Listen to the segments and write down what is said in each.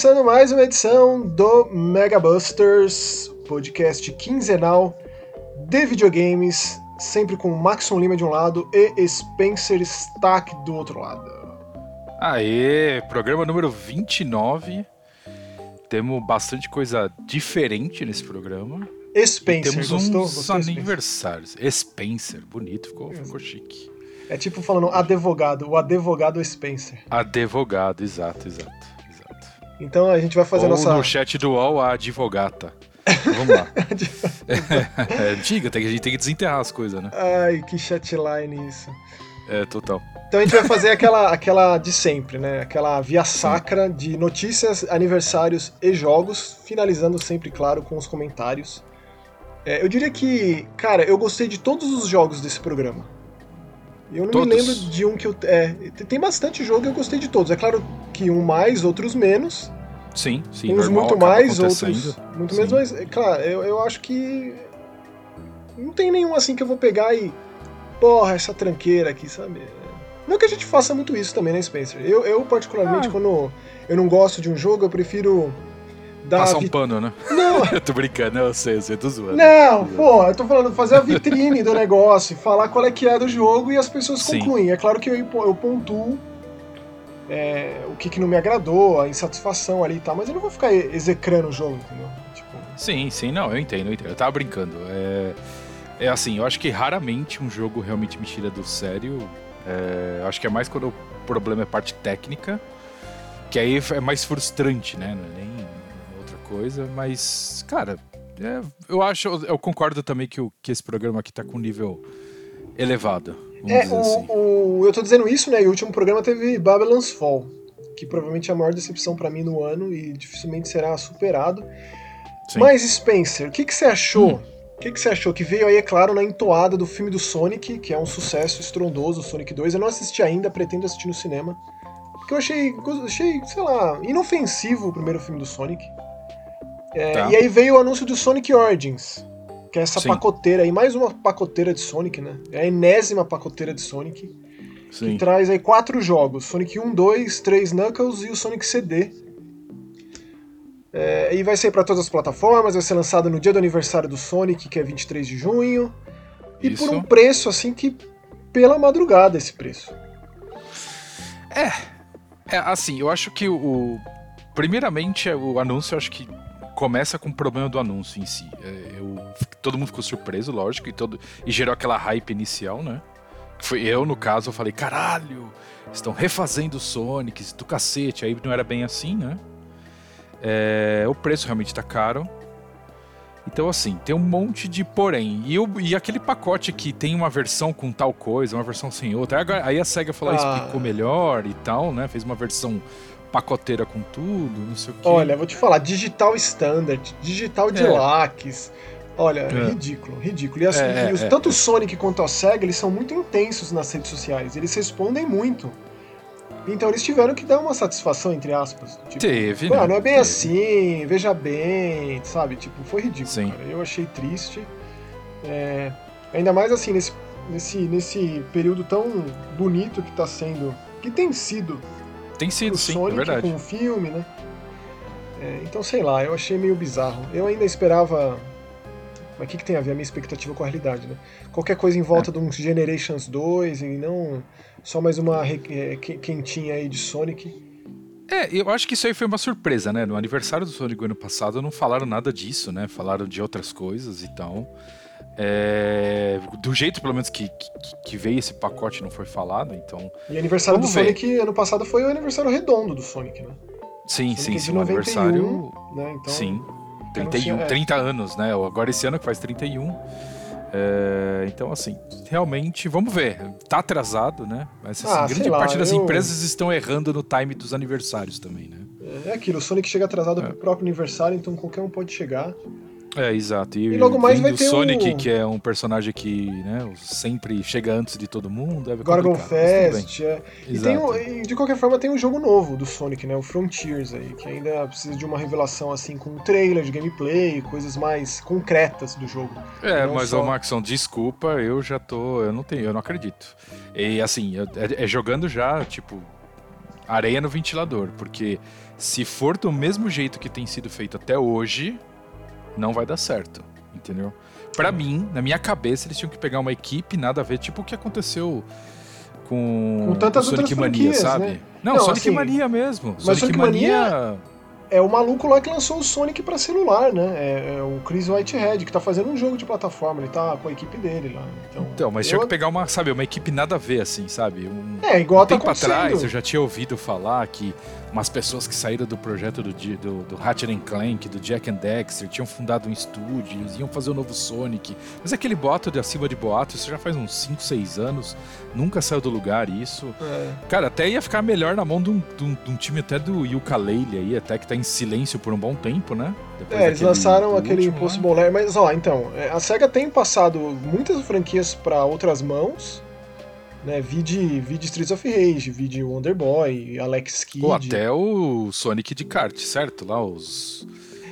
Começando mais uma edição do Mega Busters, podcast quinzenal de videogames, sempre com Maxon Lima de um lado e Spencer Stack do outro lado. Aê, programa número 29. Temos bastante coisa diferente nesse programa. Spencer, e temos gostou? uns gostou aniversários. Spencer, bonito, ficou, ficou chique. É tipo falando advogado, o advogado Spencer. Advogado, exato, exato. Então a gente vai fazer Ou nossa. no chat do UOL, a advogata. Vamos lá. é antiga, tem, que- a gente tem que desenterrar as coisas, né? Ai, que chatline isso. É, total. Então a gente vai fazer aquela, aquela de sempre, né? Aquela via sacra de notícias, aniversários e jogos, finalizando sempre, claro, com os comentários. É, eu diria que, cara, eu gostei de todos os jogos desse programa. Eu não me Todos? lembro de um que eu. É, tem bastante jogo e eu gostei de todos. É claro que um mais, outros menos. Sim, sim. uns normal, muito mais, outros muito Sim. menos. Mas, é, claro, eu, eu acho que. Não tem nenhum assim que eu vou pegar e. Porra, essa tranqueira aqui, sabe? Não que a gente faça muito isso também, né, Spencer? Eu, eu particularmente, Ah. quando eu não gosto de um jogo, eu prefiro dar. Passar um vi- pano, né? Não, Eu tô brincando, eu sei, eu sei, tô zoando. não, pô, eu tô falando fazer a vitrine do negócio, falar qual é que é do jogo e as pessoas Sim. concluem. É claro que eu, eu pontuo é, o que, que não me agradou, a insatisfação ali e tal, mas eu não vou ficar execrando o jogo, entendeu? Tipo, Sim, sim, não, eu entendo, eu entendo. Eu tava brincando. É, é assim, eu acho que raramente um jogo realmente me tira do sério. É, acho que é mais quando o problema é parte técnica, que aí é mais frustrante, né? É nem coisa, mas, cara, é, eu acho, eu concordo também que, o, que esse programa aqui tá com um nível elevado. É, o, assim. o- eu tô dizendo isso, né? E o último programa teve Babylon's Fall, que provavelmente é a maior decepção pra mim no ano e dificilmente será superado. Sim. Mas, Spencer, o que, que você achou? Hum. O que, que você achou? Que veio aí, é claro, na entoada do filme do Sonic, que é um sucesso estrondoso, Sonic 2. Eu não assisti ainda, pretendo assistir no cinema. Que eu achei, achei, sei lá, inofensivo o primeiro filme do Sonic. É, Tá. E aí veio o anúncio do Sonic Origins, que é essa Sim. pacoteira aí, mais uma pacoteira de Sonic, né? É a enésima pacoteira de Sonic. Sim. Que traz aí quatro jogos: Sonic 1, 2, 3 Knuckles e o Sonic CD. É, e vai sair para todas as plataformas, vai ser lançado no dia do aniversário do Sonic, que é 23 de junho. E Isso. por um preço assim que pela madrugada esse preço. É, assim, eu acho que o. primeiramente, é, o anúncio, eu acho que começa com o problema do anúncio em si. É, eu- todo mundo ficou surpreso, lógico, e, todo, e gerou aquela hype inicial, né? Foi eu, no caso, eu falei, caralho, estão refazendo o Sonic do cacete. Aí não era bem assim, né? É, o preço realmente tá caro. Então, assim, tem um monte de porém. E, e aquele pacote que tem uma versão com tal coisa, uma versão sem outra. Aí, a SEGA falou, Ah. explicou melhor e tal, né? Fez uma versão pacoteira com tudo, não sei o quê. Olha, vou te falar, digital standard, digital deluxe. Olha, É. ridículo, ridículo. E, as- É, e os- é, tanto é. o Sonic quanto a SEGA, eles são muito intensos nas redes sociais. Eles respondem muito. Então eles tiveram que dar uma satisfação, entre aspas. Tipo, Teve, né? não é bem Teve. assim, veja bem, sabe? Tipo, foi ridículo, Sim. cara. Eu achei triste. É, ainda mais assim, nesse, nesse, nesse período tão bonito que tá sendo. Que tem sido Tem sido, sim, Sonic é verdade. com o filme, né? É, então, sei lá, eu achei meio bizarro. Eu ainda esperava. Mas o que, que tem a ver a minha expectativa com a realidade, né? Qualquer coisa em É. volta de um Generations 2 e não só mais uma é, que- quentinha aí de Sonic. É, eu acho que isso aí foi uma surpresa, né? No aniversário do Sonic ano passado não falaram nada disso, né? Falaram de outras coisas e tal. É, do jeito, pelo menos, que, que, que veio esse pacote não foi falado, então. E aniversário Vamos do ver. Sonic ano passado foi o aniversário redondo do Sonic, né? Sim, Sonic sim, é sim. O 91, aniversário. né? Então, sim. eu não 31, tinha- é. 30 anos, né? Agora esse ano que faz 31. É, então, assim, realmente, vamos ver. Tá atrasado, né? Mas assim, Ah, grande lá, parte das eu- empresas estão errando no time dos aniversários também, né? É aquilo, o Sonic chega atrasado É. pro próprio aniversário, então qualquer um pode chegar. É, exato. E, E logo mais vai o ter Sonic, o- que é um personagem que né, sempre chega antes de todo mundo. É Gorgon. Fest, é. E, tem um- e de qualquer forma tem um jogo novo do Sonic, né? O Frontiers aí, que ainda precisa de uma revelação assim com um trailer de gameplay, coisas mais concretas do jogo. É, mas, só- ô Maxon, desculpa, eu já tô. Eu não tenho, eu não acredito. E assim, é, é jogando já, tipo. areia no ventilador, porque se for do mesmo jeito que tem sido feito até hoje, não vai dar certo, entendeu? Para mim, na minha cabeça, eles tinham que pegar uma equipe, nada a ver, tipo o que aconteceu com, Com tantas Sonic outras Mania, franquias, sabe? né? Não, Não, Sonic assim, Mania mesmo. mas Sonic Mania- É o maluco lá que lançou o Sonic pra celular, né? É, é o Chris Whitehead, que tá fazendo um jogo de plataforma, ele tá com a equipe dele lá. Então, Então, mas eu- tinha que pegar uma, sabe, uma equipe nada a ver, assim, sabe? Um, É, igual um tá tempo atrás acontecendo. eu já tinha ouvido falar que umas pessoas que saíram do projeto do, do, do Ratchet and Clank, do Jack and Dexter, tinham fundado um estúdio, iam fazer o novo Sonic. Mas aquele boato de acima de boato, isso já faz uns 5, 6 anos, nunca saiu do lugar isso. É. Cara, até ia ficar melhor na mão de um, de um- de um time até do Yooka-Laylee aí, até que tá em silêncio por um bom tempo, né? Depois É, eles lançaram aquele. Impossible Lair, mas ó, então, é, a SEGA tem passado muitas franquias pra outras mãos, né? Vide, vide Streets of Rage, vide Wonder Boy, Alex Kidd. Ou até o Sonic de kart, certo? Lá os...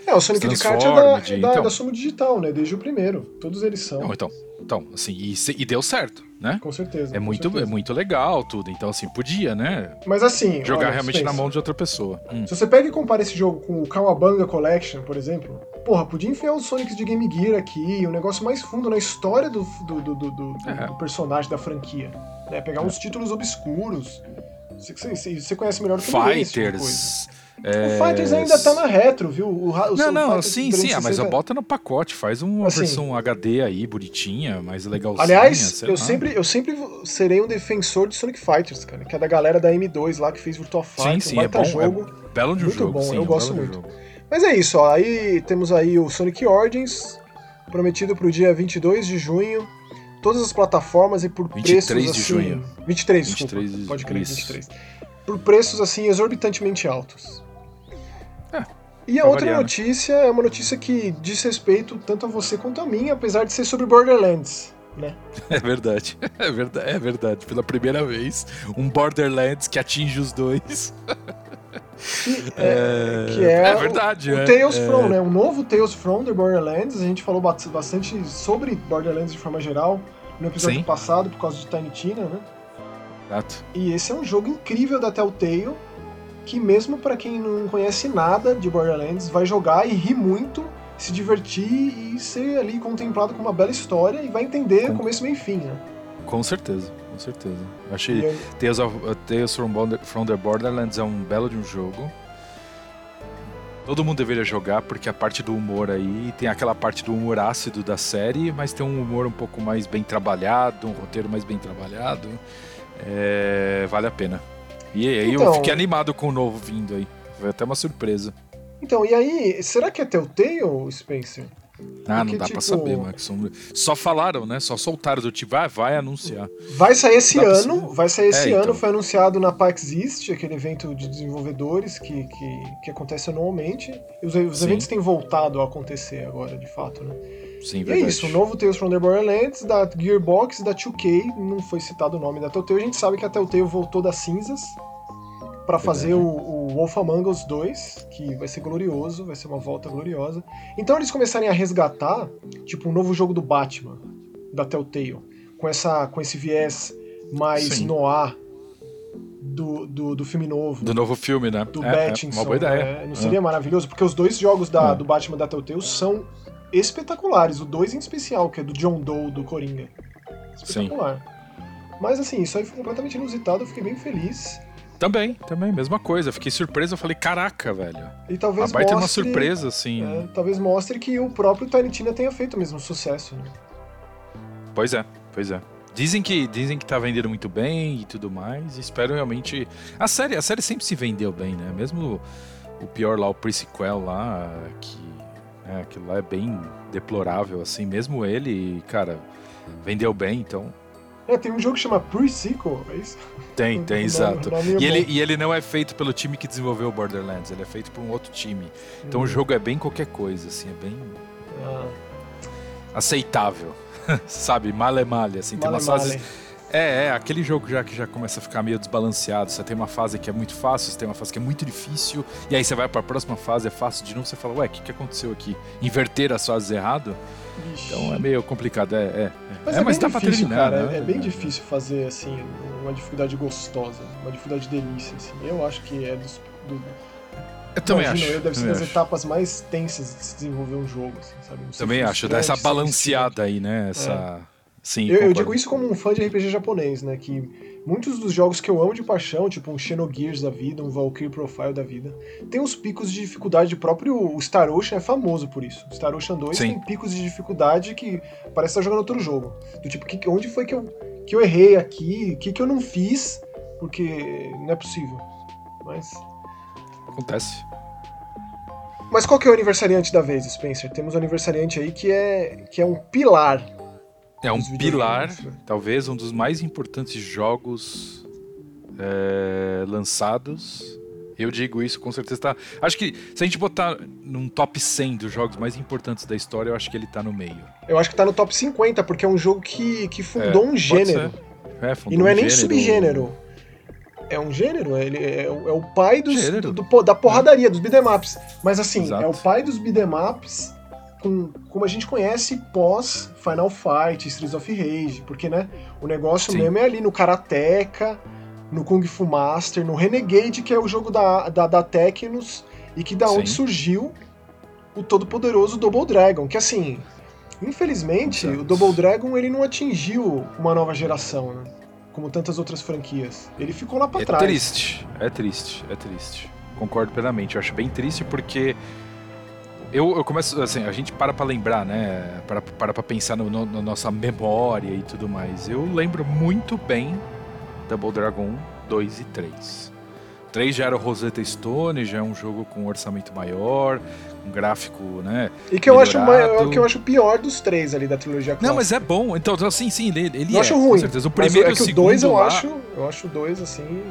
É, o Sonic de Kart é da, Transformed, é da, então. da Sumo Digital, né? Desde o primeiro. Todos eles são. Não, então, então, assim, e, e deu certo, né? Com certeza. É com muito, é certeza. muito legal tudo. Então, assim, podia, né? Mas assim. Jogar olha, realmente na mão de outra pessoa. Hum. Se você pega e compara esse jogo com o Kawabanga Collection, por exemplo, porra, podia enfiar os Sonics de Game Gear aqui, um negócio mais fundo na história do, do, do, do- do- É. personagem da franquia. Né? Pegar uns títulos obscuros. Você, você- você conhece melhor do que tipo. Fighters. O é, Fighters ainda tá na retro, viu? O, o Não, não, Fighters sim, sim, ah, mas 360 bota no pacote, faz uma Assim. versão HD aí, bonitinha, mais legalzinha. Aliás, eu lá. sempre, eu sempre serei um defensor de Sonic Fighters, cara, que é da galera da M2 lá que fez Virtua Fighter, Sim, um sim, é baita bom. jogo. É belo de um Muito jogo, bom, sim, eu é um gosto muito. jogo. Mas é isso, ó. Aí temos aí o Sonic Origins, prometido pro dia 22 de junho. Todas as plataformas e por 23 preços de assim. junho. 23, 23 desculpa. de- Pode crer, isso. 23. Por preços assim exorbitantemente altos. É, e a outra variar, né? notícia é uma notícia que diz respeito tanto a você quanto a mim, apesar de ser sobre Borderlands, né? É verdade. É verdade, é verdade. Pela primeira vez, um Borderlands que atinge os dois. Que é, que é, é o- verdade, o, é, Tales é. From, né? Um novo Tales From the Borderlands. A gente falou bast- bastante sobre Borderlands de forma geral no episódio Sim. passado, por causa de Tiny Tina, né? Exato. E esse é um jogo incrível da Telltale, que mesmo pra quem não conhece nada de Borderlands, vai jogar e rir muito, se divertir e ser ali contemplado com uma bela história e vai entender Com- começo, meio e fim, né? Com certeza, com certeza. Eu achei E aí- Tales, of, uh, Tales from, from the Borderlands é um belo de um jogo. Todo mundo deveria jogar, porque a parte do humor aí tem aquela parte do humor ácido da série, mas tem um humor um pouco mais bem trabalhado, um roteiro mais bem trabalhado. É, vale a pena. E aí eu Então- fiquei animado com o novo vindo aí. Foi até uma surpresa. Então, e aí, será que é Telltale, Spencer? Ah, Porque, não dá tipo- pra saber, Max. Só falaram, né? Só soltaram do tipo, ah, vai anunciar. Vai sair esse pra ano, vai sair esse É, ano, então. foi anunciado na PAX East, aquele evento de desenvolvedores que, que, que acontece anualmente. E os, os eventos têm voltado a acontecer agora, de fato, né? Sim, E é isso, o novo Tales from the Borderlands, da Gearbox, da 2K, não foi citado o nome da Telltale, a gente sabe que a Telltale voltou das cinzas pra fazer o, o Wolf Among Us 2, que vai ser glorioso, vai ser uma volta gloriosa. Então eles começarem a resgatar, tipo, um novo jogo do Batman, da Telltale, com, essa, com esse viés mais Sim. noir do, do, do filme novo. Do novo filme, né? do é, é, uma boa ideia. né? Não seria maravilhoso? Porque os dois jogos da, É. do Batman da Telltale são espetaculares. O dois em especial, que é do John Doe, do Coringa. Espetacular. Mas assim, isso aí foi completamente inusitado, eu fiquei bem feliz. Também, também, mesma coisa. Fiquei surpreso, eu falei, caraca, velho. E A talvez baita é uma mostre, surpresa, assim. é, talvez mostre que o próprio Tina tenha feito o mesmo sucesso. Né? Pois é, pois é. Dizem que, dizem que tá vendendo muito bem e tudo mais. Espero realmente. A série, a série sempre se vendeu bem, né? Mesmo o pior lá, o pre-sequel lá, que. É, aquilo lá é bem deplorável, assim. Mesmo ele, cara, vendeu bem, então. É, tem um jogo que chama Pre-Sequel, é isso? Tem, tem, exato. é E ele, e ele não é feito pelo time que desenvolveu o Borderlands, ele é feito por um outro time. Então Hum. o jogo é bem qualquer coisa, assim, é bem Ah, aceitável. Sabe, male male, assim, tem male, umas fases. É, é, aquele jogo já que já começa a ficar meio desbalanceado. Você tem uma fase que é muito fácil, você tem uma fase que é muito difícil, e aí você vai para a próxima fase, é fácil de novo, você fala, ué, o que, que aconteceu aqui? Inverter as fases errado? Então é meio complicado, é. é. Mas, é, é mas dá difícil, pra terminar, cara, né? É bem difícil fazer, assim, uma dificuldade gostosa, uma dificuldade delícia, assim. Eu acho que é dos. Do, eu também acho. Eu, deve ser das etapas mais tensas de se desenvolver um jogo, assim, sabe? também acho, dá essa balanceada aí, né? Essa. É. Sim, eu, eu, digo isso como um fã de RPG japonês, né? Que muitos dos jogos que eu amo de paixão, tipo um Xenogears da vida, um Valkyrie Profile da vida, tem uns picos de dificuldade. O próprio o Star Ocean é famoso por isso. O Star Ocean 2 Sim. tem picos de dificuldade que parece estar jogando outro jogo. Do tipo, que, onde foi que eu, que eu errei aqui? O que, que eu não fiz? Porque não é possível. Mas. Acontece. Mas qual que é o aniversariante da vez, Spencer? Temos um aniversariante aí que é, que é um pilar é um pilar, talvez um dos mais importantes jogos é, lançados. Eu digo isso com certeza. Tá... Acho que se a gente botar num top 100 dos jogos mais importantes da história, eu acho que ele tá no meio. Eu acho que tá no top 50, porque é um jogo que, que fundou é, um gênero. É, fundou e não é um nem gênero. subgênero. É um gênero, ele é, é o pai dos, do, do, da porradaria, dos beatemaps. Mas assim, Exato. é o pai dos beatemaps com, como a gente conhece pós Final Fight, Streets of Rage, porque né, o negócio Sim. mesmo é ali no Karateka, no Kung Fu Master, no Renegade, que é o jogo da, da, da Tecnos, e que da Sim. onde surgiu o todo poderoso Double Dragon, que assim, infelizmente, o Double Dragon ele não atingiu uma nova geração, né? Como tantas outras franquias. Ele ficou lá pra é trás. É triste, é triste, é triste. Concordo plenamente. Eu acho bem triste porque eu, eu começo, assim, a gente para pra lembrar, né? Para, para pra pensar no, no, na nossa memória e tudo mais. Eu lembro muito bem Double Dragon 2 e 3. 3 já era o Rosetta Stone, já é um jogo com um orçamento maior, um gráfico, né? E que eu acho, o que eu acho pior dos três ali da trilogia clássica. Não, mas é bom. Então, assim, sim, ele, ele eu é, acho ruim. Com certeza. O primeiro mas é que o segundo dois eu lá... acho, eu acho o dois assim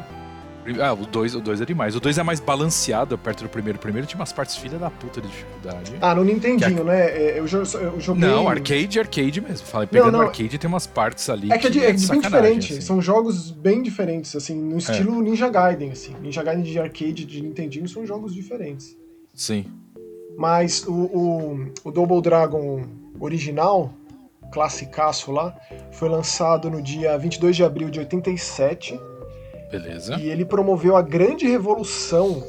ah, o 2 o dois é demais. O 2 é mais balanceado perto do primeiro. O primeiro tinha umas partes filha da puta de dificuldade. Ah, no Nintendinho, né? É, eu, eu joguei... Não, arcade, arcade mesmo. Falei, pegando não, não. arcade tem umas partes ali. É que, é, de, é, de bem diferente. Assim. São jogos bem diferentes, assim, no estilo é. Ninja Gaiden, assim. Ninja Gaiden de arcade de Nintendinho são jogos diferentes. Sim. Mas o, o, o Double Dragon original, classicaço lá, foi lançado no dia 22 de abril de 87 Beleza. E ele promoveu a grande revolução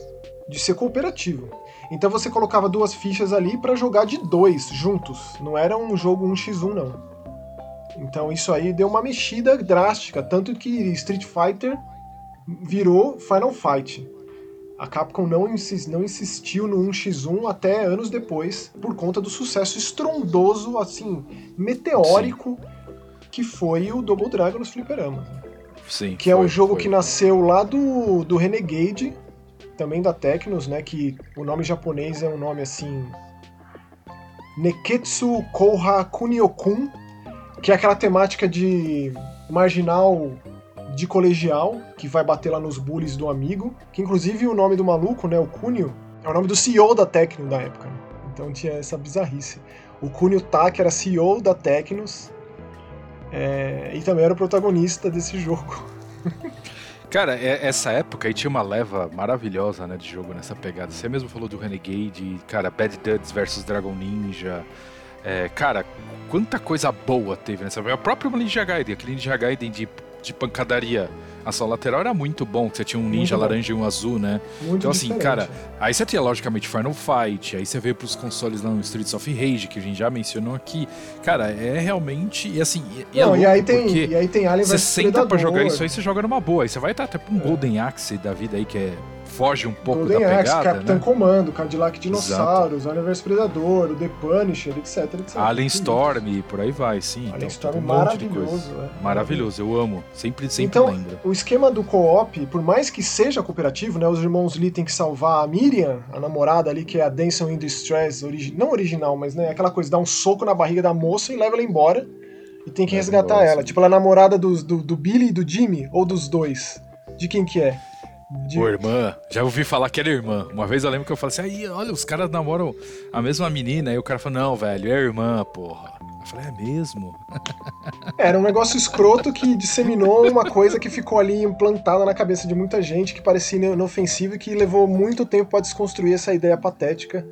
de ser cooperativo. Então você colocava duas fichas ali para jogar de dois juntos. Não era um jogo 1x1, não. Então isso aí deu uma mexida drástica, tanto que Street Fighter virou Final Fight. A Capcom não, não insistiu no 1x1 até anos depois, por conta do sucesso estrondoso, assim, meteórico, Sim. que foi o Double Dragon nos fliperamas. Sim. Que é um jogo foi. que nasceu lá do, do Renegade, também da Tecnos, né? Que o nome japonês é um nome assim. Neketsu Kouha Kuniokun, que é aquela temática de marginal de colegial, que vai bater lá nos bullies do amigo. Que inclusive o nome do maluco, né? O Kunio, é o nome do CEO da Tecno da época. Né? Então tinha essa bizarrice. O Kunio Taki era CEO da Tecnos é, e também era o protagonista desse jogo. Cara, é, essa época aí tinha uma leva maravilhosa, né, de jogo nessa pegada. Você mesmo falou do Renegade, cara, Bad Duds versus Dragon Ninja. É, cara, quanta coisa boa teve nessa época. O próprio Ninja Gaiden, aquele Ninja Gaiden de, de pancadaria ação lateral era muito bom, que você tinha um ninja laranja e um azul, né? Muito então, assim, diferente. cara, aí você tinha logicamente Final Fight, aí você veio pros consoles lá no Streets of Rage, que a gente já mencionou aqui. Cara, é realmente. E assim. E, Não, é e aí tem, e aí tem Alien Você senta pra jogar isso aí, você joga numa boa. Aí você vai estar até pra um é. Golden Axe da vida aí, que é foge um pouco Golden da pegada, Axe, Capitão né? Comando, Cadillac Dinossauros, Alien vs Predador, o The Punisher, etc, etc. Alien Storm, e por aí vai, sim. Alien então, Storm um maravilhoso. É. Maravilhoso, eu amo. Sempre, sempre então, lembro. o esquema do co-op, por mais que seja cooperativo, né, os irmãos Lee têm que salvar a Miriam, a namorada ali, que é a Dancing in Distress, origi não original, mas né, aquela coisa, dá um soco na barriga da moça e leva ela embora. E tem que resgatar ela. Tipo, ela é namorada do, do, do Billy e do Jimmy, ou dos dois? De quem que é? De... Irmã, já ouvi falar que era irmã. Uma vez eu lembro que eu falei assim: aí, olha, os caras namoram a mesma menina. Aí o cara falou: não, velho, é irmã, porra. Eu falei, é mesmo? Era um negócio escroto que disseminou uma coisa que ficou ali implantada na cabeça de muita gente, que parecia inofensiva e que levou muito tempo para desconstruir essa ideia patética.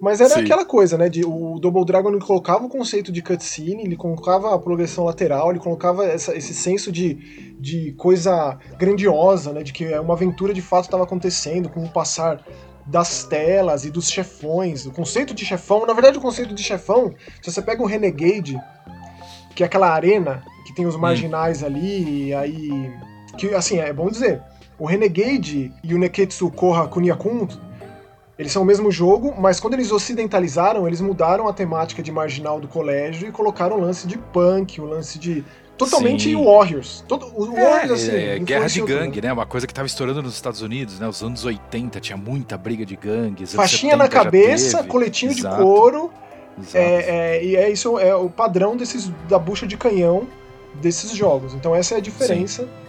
Mas era Sim. aquela coisa, né? De, o Double Dragon ele colocava o conceito de cutscene, ele colocava a progressão lateral, ele colocava essa, esse senso de, de coisa grandiosa, né? De que uma aventura de fato estava acontecendo, com o passar das telas e dos chefões. O conceito de chefão, na verdade, o conceito de chefão, se você pega o Renegade, que é aquela arena que tem os hum. marginais hum. ali, e aí. Que, assim, é bom dizer, o Renegade e o Neketsu Koha Kunyakun, eles são o mesmo jogo, mas quando eles ocidentalizaram, eles mudaram a temática de marginal do colégio e colocaram o lance de punk, o lance de totalmente Sim. Warriors. Todo, o é, Warriors, assim. É, guerra de gangue, né? Uma coisa que tava estourando nos Estados Unidos, né? Os anos 80 tinha muita briga de gangues. Faixinha na cabeça, coletinho Exato. de couro. É, é, e é isso é o padrão desses da bucha de canhão desses jogos. Então essa é a diferença. Sim.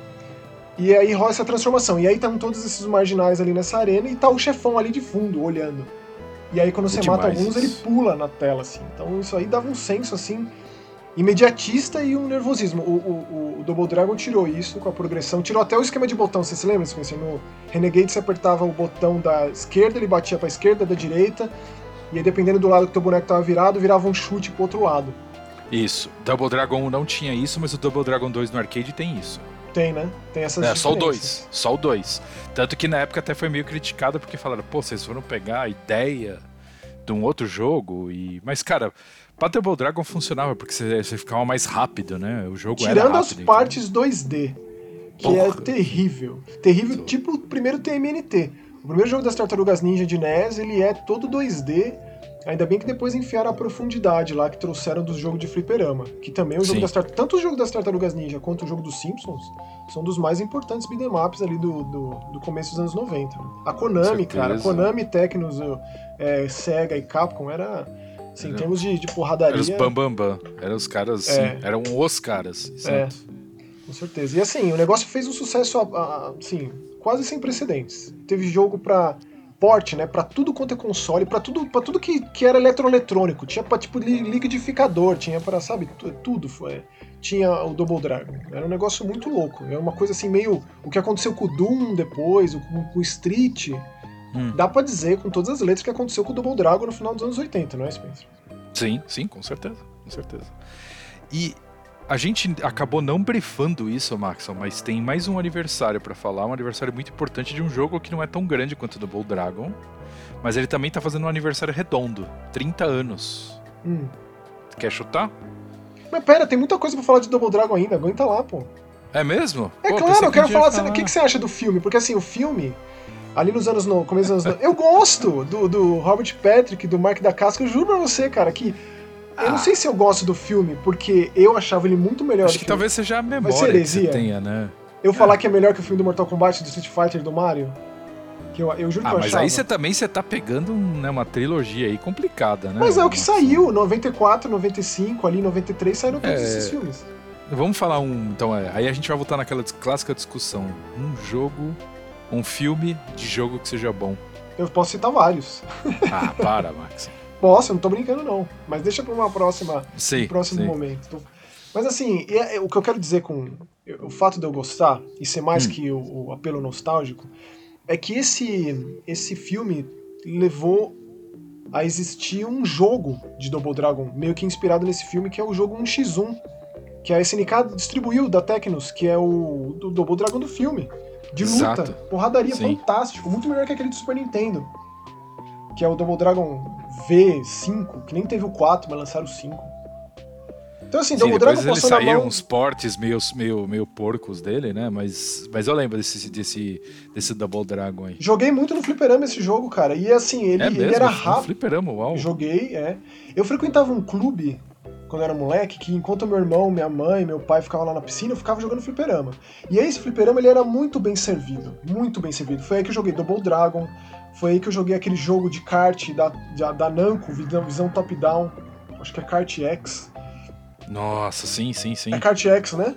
E aí rola essa transformação. E aí estão todos esses marginais ali nessa arena e tá o chefão ali de fundo, olhando. E aí quando você mata alguns, ele pula na tela, assim. Então isso aí dava um senso, assim, imediatista e um nervosismo. O, o, o, Double Dragon tirou isso com a progressão, tirou até o esquema de botão. Você se lembra, Spencer? No Renegade você apertava o botão da esquerda, ele batia pra esquerda, da direita, e aí dependendo do lado que o teu boneco tava virado, virava um chute pro outro lado. Isso. Double Dragon 1 não tinha isso, mas o Double Dragon 2 no arcade tem isso. Tem, né? Tem essas É, só o 2. Só o 2. Tanto que na época até foi meio criticado porque falaram, pô, vocês foram pegar a ideia de um outro jogo e... Mas, cara, Double Dragon funcionava, porque você, você ficava mais rápido, né? O jogo Tirando era rápido, as partes então. 2D, que é Porra. é terrível. Terrível, Tô. tipo o primeiro TMNT. O primeiro jogo das Tartarugas Ninja de NES, ele é todo 2D. Ainda bem que depois enfiaram a profundidade lá que trouxeram do jogo de fliperama. Que também é o jogo Sim. das. Tanto o jogo das Tartarugas Ninja quanto o jogo dos Simpsons são dos mais importantes beat'em ups ali do, do, do, começo dos anos 90. A Konami, cara, a Konami, Tecnos, é, Sega e Capcom era Sim, em termos de, de porradaria. Eram os bambambam. Bam, bam. Eram os caras, é. sim, eram os caras. É, com certeza. E assim, o negócio fez um sucesso, assim, quase sem precedentes. Teve jogo pra porte, né, para tudo quanto é console, para tudo, para tudo que, que era eletroeletrônico, tinha para tipo liquidificador, tinha para, sabe, tudo foi. Tinha o Double Dragon. Era um negócio muito louco. É uma coisa assim meio o que aconteceu com o Doom depois, com, com o Street, Hum. Dá para dizer com todas as letras que aconteceu com o Double Dragon no final dos anos 80, não é, Spencer? Sim, sim, com certeza, com certeza. E a gente acabou não brifando isso, Maxon, mas tem mais um aniversário para falar, um aniversário muito importante de um jogo que não é tão grande quanto o Double Dragon, mas ele também tá fazendo um aniversário redondo, 30 anos. Hum. Quer chutar? Mas pera, tem muita coisa pra falar de Double Dragon ainda, aguenta lá, pô. É mesmo? É pô, claro, eu quero falar. O que, que você acha do filme? Porque assim, o filme ali nos anos no começo dos anos Eu gosto do, do Robert Patrick, do Mark da Casca, eu juro pra você, cara, que eu não ah. sei se eu gosto do filme, porque eu achava ele muito melhor Acho que, que talvez seja a memória que você tenha, né? Eu é. falar que é melhor que o filme do Mortal Kombat, do Street Fighter, do Mario. Que eu, eu juro ah, que eu mas achava. aí você também você tá pegando né, uma trilogia aí complicada, né? Mas é o que saiu, 94, 95, ali 93 saíram todos é... esses filmes. Vamos falar um. Então, é, aí a gente vai voltar naquela clássica discussão. Um jogo um filme de jogo que seja bom. Eu posso citar vários. Ah, para, Max. Posso, não tô brincando não. Mas deixa para uma próxima, sim, um próximo sim. momento. Mas assim, é, é, o que eu quero dizer com o fato de eu gostar e ser mais hum. que o, o, apelo nostálgico é que esse esse filme levou a existir um jogo de Double Dragon meio que inspirado nesse filme que é o jogo 1x1 que a SNK distribuiu da Tecnos, que é o do Double Dragon do filme de luta. Exato. Porradaria Sim. fantástico. Muito melhor que aquele do Super Nintendo. Que é o Double Dragon V5, que nem teve o 4, mas lançaram o 5. Então, assim, Sim, Double Dragon ele saíram mão... uns portes meio, meio, meio porcos dele, né? Mas, mas eu lembro desse, desse, desse Double Dragon aí. Joguei muito no fliperama esse jogo, cara. E assim, ele, é ele era rápido. fliperama, uau. Joguei, é. Eu frequentava um clube quando eu era moleque, que enquanto meu irmão, minha mãe, meu pai ficavam lá na piscina, eu ficava jogando fliperama. E aí esse fliperama ele era muito bem servido, muito bem servido. Foi aí que eu joguei Double Dragon, foi aí que eu joguei aquele jogo de kart da, da, da Namco, visão, visão top-down, acho que é Kart X. Nossa, sim, sim, sim. É Kart X, né?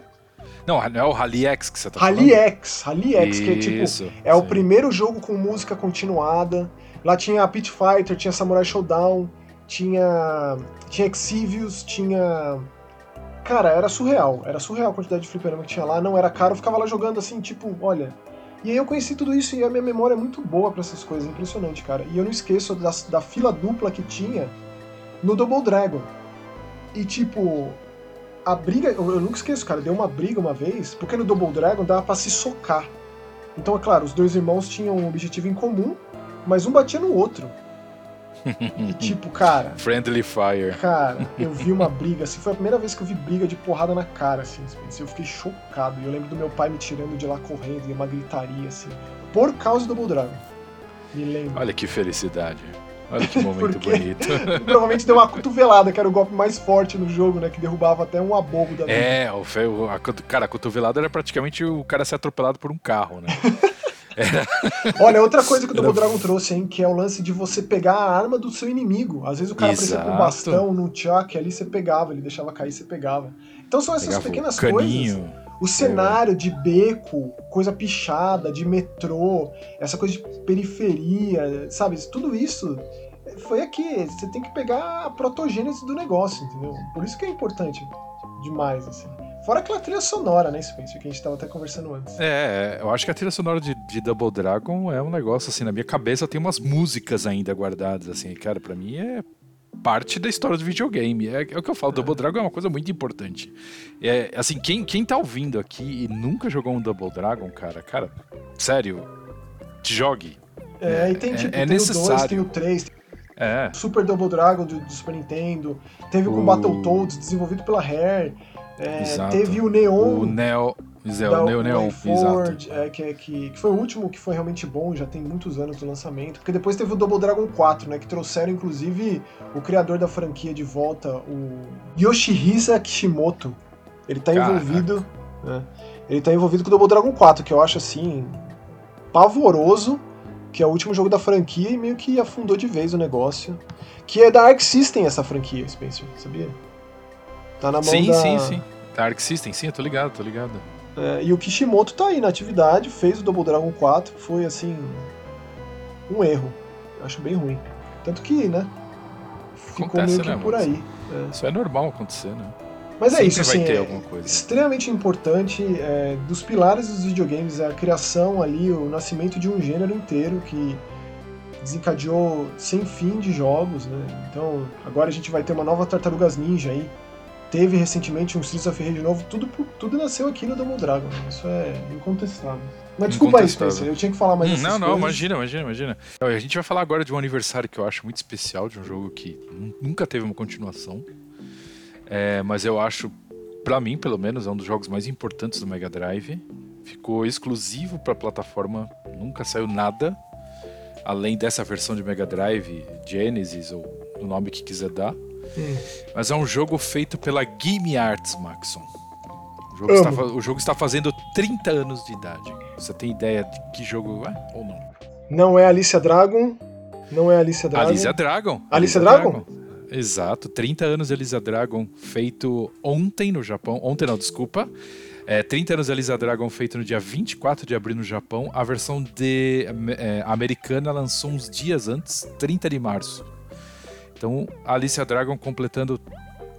Não, não é o Rally X que você tá Rally falando? X, Rally X, Isso, que é tipo, é sim. o primeiro jogo com música continuada. Lá tinha Pit Fighter, tinha Samurai Showdown, tinha. Tinha Exivius, tinha. Cara, era surreal. Era surreal a quantidade de fliperama que tinha lá. Não era caro, eu ficava lá jogando assim, tipo, olha. E aí eu conheci tudo isso e a minha memória é muito boa para essas coisas, impressionante, cara. E eu não esqueço da, da fila dupla que tinha no Double Dragon. E tipo, a briga, eu, eu nunca esqueço, cara, deu uma briga uma vez, porque no Double Dragon dava pra se socar. Então, é claro, os dois irmãos tinham um objetivo em comum, mas um batia no outro. E tipo, cara. Friendly Fire. Cara, eu vi uma briga, assim, foi a primeira vez que eu vi briga de porrada na cara, assim, eu fiquei chocado. E eu lembro do meu pai me tirando de lá correndo e uma gritaria, assim, por causa do Double Dragon. Me lembro. Olha que felicidade. Olha que momento bonito. provavelmente deu uma cotovelada, que era o golpe mais forte no jogo, né? Que derrubava até um abobo da. É, o, cara, a cotovelada era praticamente o cara ser atropelado por um carro, né? Era... Olha, outra coisa que o Double. Dragon trouxe, hein, que é o lance de você pegar a arma do seu inimigo. Às vezes o cara aparecia com um bastão no chuck, ali você pegava, ele deixava cair, você pegava. Então são essas pegava pequenas coisas. O cenário é. de beco, coisa pichada, de metrô, essa coisa de periferia, sabe? Tudo isso foi aqui. Você tem que pegar a protogênese do negócio, entendeu? Por isso que é importante demais, assim. Fora aquela trilha sonora, né, Spencer, que a gente estava até conversando antes. É, eu acho que a trilha sonora de, de, Double Dragon é um negócio, assim, na minha cabeça tem umas músicas ainda guardadas, assim, cara, para mim é parte da história do videogame. É, é o que eu falo, é. Double Dragon é uma coisa muito importante. É, assim, quem, quem tá ouvindo aqui e nunca jogou um Double Dragon, cara, cara, sério, jogue. É, e tem, é, tipo, é, tem necessário. o 2, tem o 3, é. Super Double Dragon do, do Super Nintendo, teve o com Battletoads, desenvolvido pela Rare, é, teve o Neon. O Neo. o Neo Neon, Ford, é, que, que, que, foi o último que foi realmente bom, já tem muitos anos do lançamento. Porque depois teve o Double Dragon 4, né? Que trouxeram, inclusive, o criador da franquia de volta, o Yoshihisa Kishimoto. Ele tá Caraca. envolvido. Né, ele tá envolvido com o Double Dragon 4, que eu acho assim. pavoroso que é o último jogo da franquia e meio que afundou de vez o negócio. Que é da Arc System essa franquia, Spencer, sabia? Tá na mão sim, da... Sim, sim, sim. Da Arc System, sim, eu tô ligado, tô ligado. É, e o Kishimoto tá aí na atividade, fez o Double Dragon 4, foi assim. um erro. Acho bem ruim. Tanto que, né? Ficou Acontece, meio que né, por aí. É. Isso é normal acontecer, né? Mas é isso, assim, é extremamente importante é, dos pilares dos videogames, é a criação ali, o nascimento de um gênero inteiro que desencadeou sem fim de jogos, né? Então, agora a gente vai ter uma nova Tartarugas Ninja aí. Teve recentemente um Streets of Rage novo, tudo, tudo nasceu aqui no Double Dragon, né? isso é incontestável. Mas desculpa aí, Spencer, eu tinha que falar mais hum, Não, não, coisas. imagina, imagina, imagina. A gente vai falar agora de um aniversário que eu acho muito especial, de um jogo que nunca teve uma continuação. É, mas eu acho, para mim pelo menos, é um dos jogos mais importantes do Mega Drive. Ficou exclusivo para plataforma, nunca saiu nada além dessa versão de Mega Drive, Genesis ou o nome que quiser dar. Hum. Mas é um jogo feito pela Game Arts, Maxon. O jogo, está, o jogo, está, fazendo 30 anos de idade. Você tem ideia de que jogo é ou não? Não é Alicia Dragon. Não é Alicia Dragon. Alicia Dragon. Alicia, Dragon? Dragon. Exato, 30 anos de Elisa Dragon feito ontem no Japão. Ontem não, desculpa. É, 30 anos de Elisa Dragon feito no dia 24 de abril no Japão. A versão de é, americana lançou uns dias antes, 30 de março. Então, Alicia Dragon completando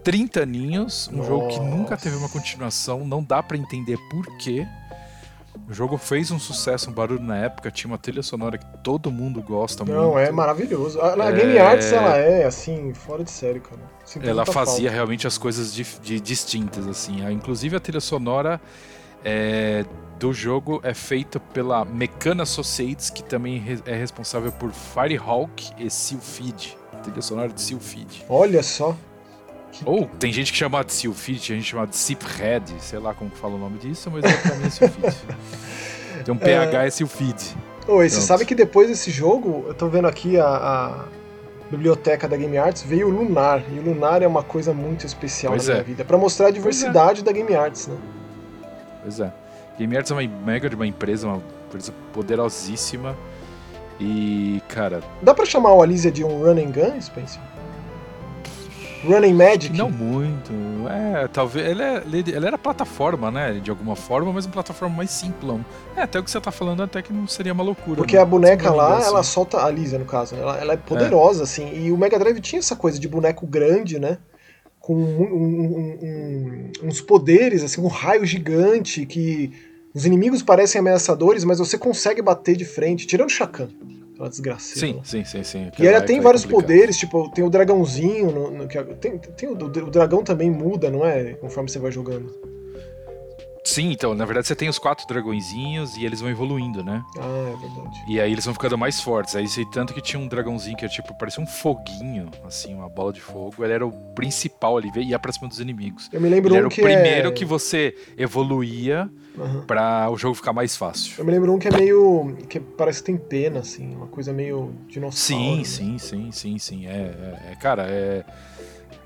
30 aninhos, um Nossa. jogo que nunca teve uma continuação, não dá para entender por quê. O jogo fez um sucesso, um barulho na época, tinha uma trilha sonora que todo mundo gosta Não, muito. Não, é maravilhoso. A, a é... Game Arts, ela é, assim, fora de série, cara. Sinto ela fazia falta. realmente as coisas de, de, distintas, assim. Inclusive a trilha sonora é, do jogo é feita pela Mecana Associates, que também é responsável por Firehawk e Sylphid. Trilha sonora de Sylphid. Olha só. Ou tem gente que chama de Sylphid, tem gente que chama de Siphead, sei lá como fala o nome disso, mas é pra mim é Sylphid. tem um PH é, é Sylphid. Oi, você sabe que depois desse jogo, eu tô vendo aqui a, a, biblioteca da Game Arts, veio o Lunar. E o Lunar é uma coisa muito especial pois na é. minha vida. para mostrar a é. diversidade é. da Game Arts, né? Pois é. Game Arts é uma mega de uma empresa, uma empresa poderosíssima. E, cara. Dá pra chamar o Alisia de um run and gun, Spencer? Running Magic? Não muito. É, talvez. Ele, é, ele, era plataforma, né? De alguma forma, mas uma plataforma mais simplão. É, até o que você tá falando até que não seria uma loucura. Porque né? a boneca lá, assim. ela solta. A Lisa, no caso, ela, ela é poderosa, é. assim. E o Mega Drive tinha essa coisa de boneco grande, né? Com um, um, um, uns poderes, assim, um raio gigante que. Os inimigos parecem ameaçadores, mas você consegue bater de frente, tirando o Shakan aquela desgraceira. Sim, sim, sim, sim. E ela tem vários poderes, tipo, tem o dragãozinho, no, no, que, tem, tem o, o, dragão também muda, não é? Conforme você vai jogando. Sim, então, na verdade você tem os quatro dragõezinhos e eles vão evoluindo, né? Ah, é verdade. E aí eles vão ficando mais fortes. Aí tanto que tinha um dragãozinho que era tipo, parecia um foguinho, assim, uma bola de fogo. Ele era o principal ali, ia pra cima dos inimigos. Eu me lembro ele um era o primeiro é... que você evoluía uhum. para o jogo ficar mais fácil. Eu me lembro um que é meio. que parece que tem pena, assim, uma coisa meio dinossauro. Sim, né? sim, sim, sim, sim. É, é, é cara, é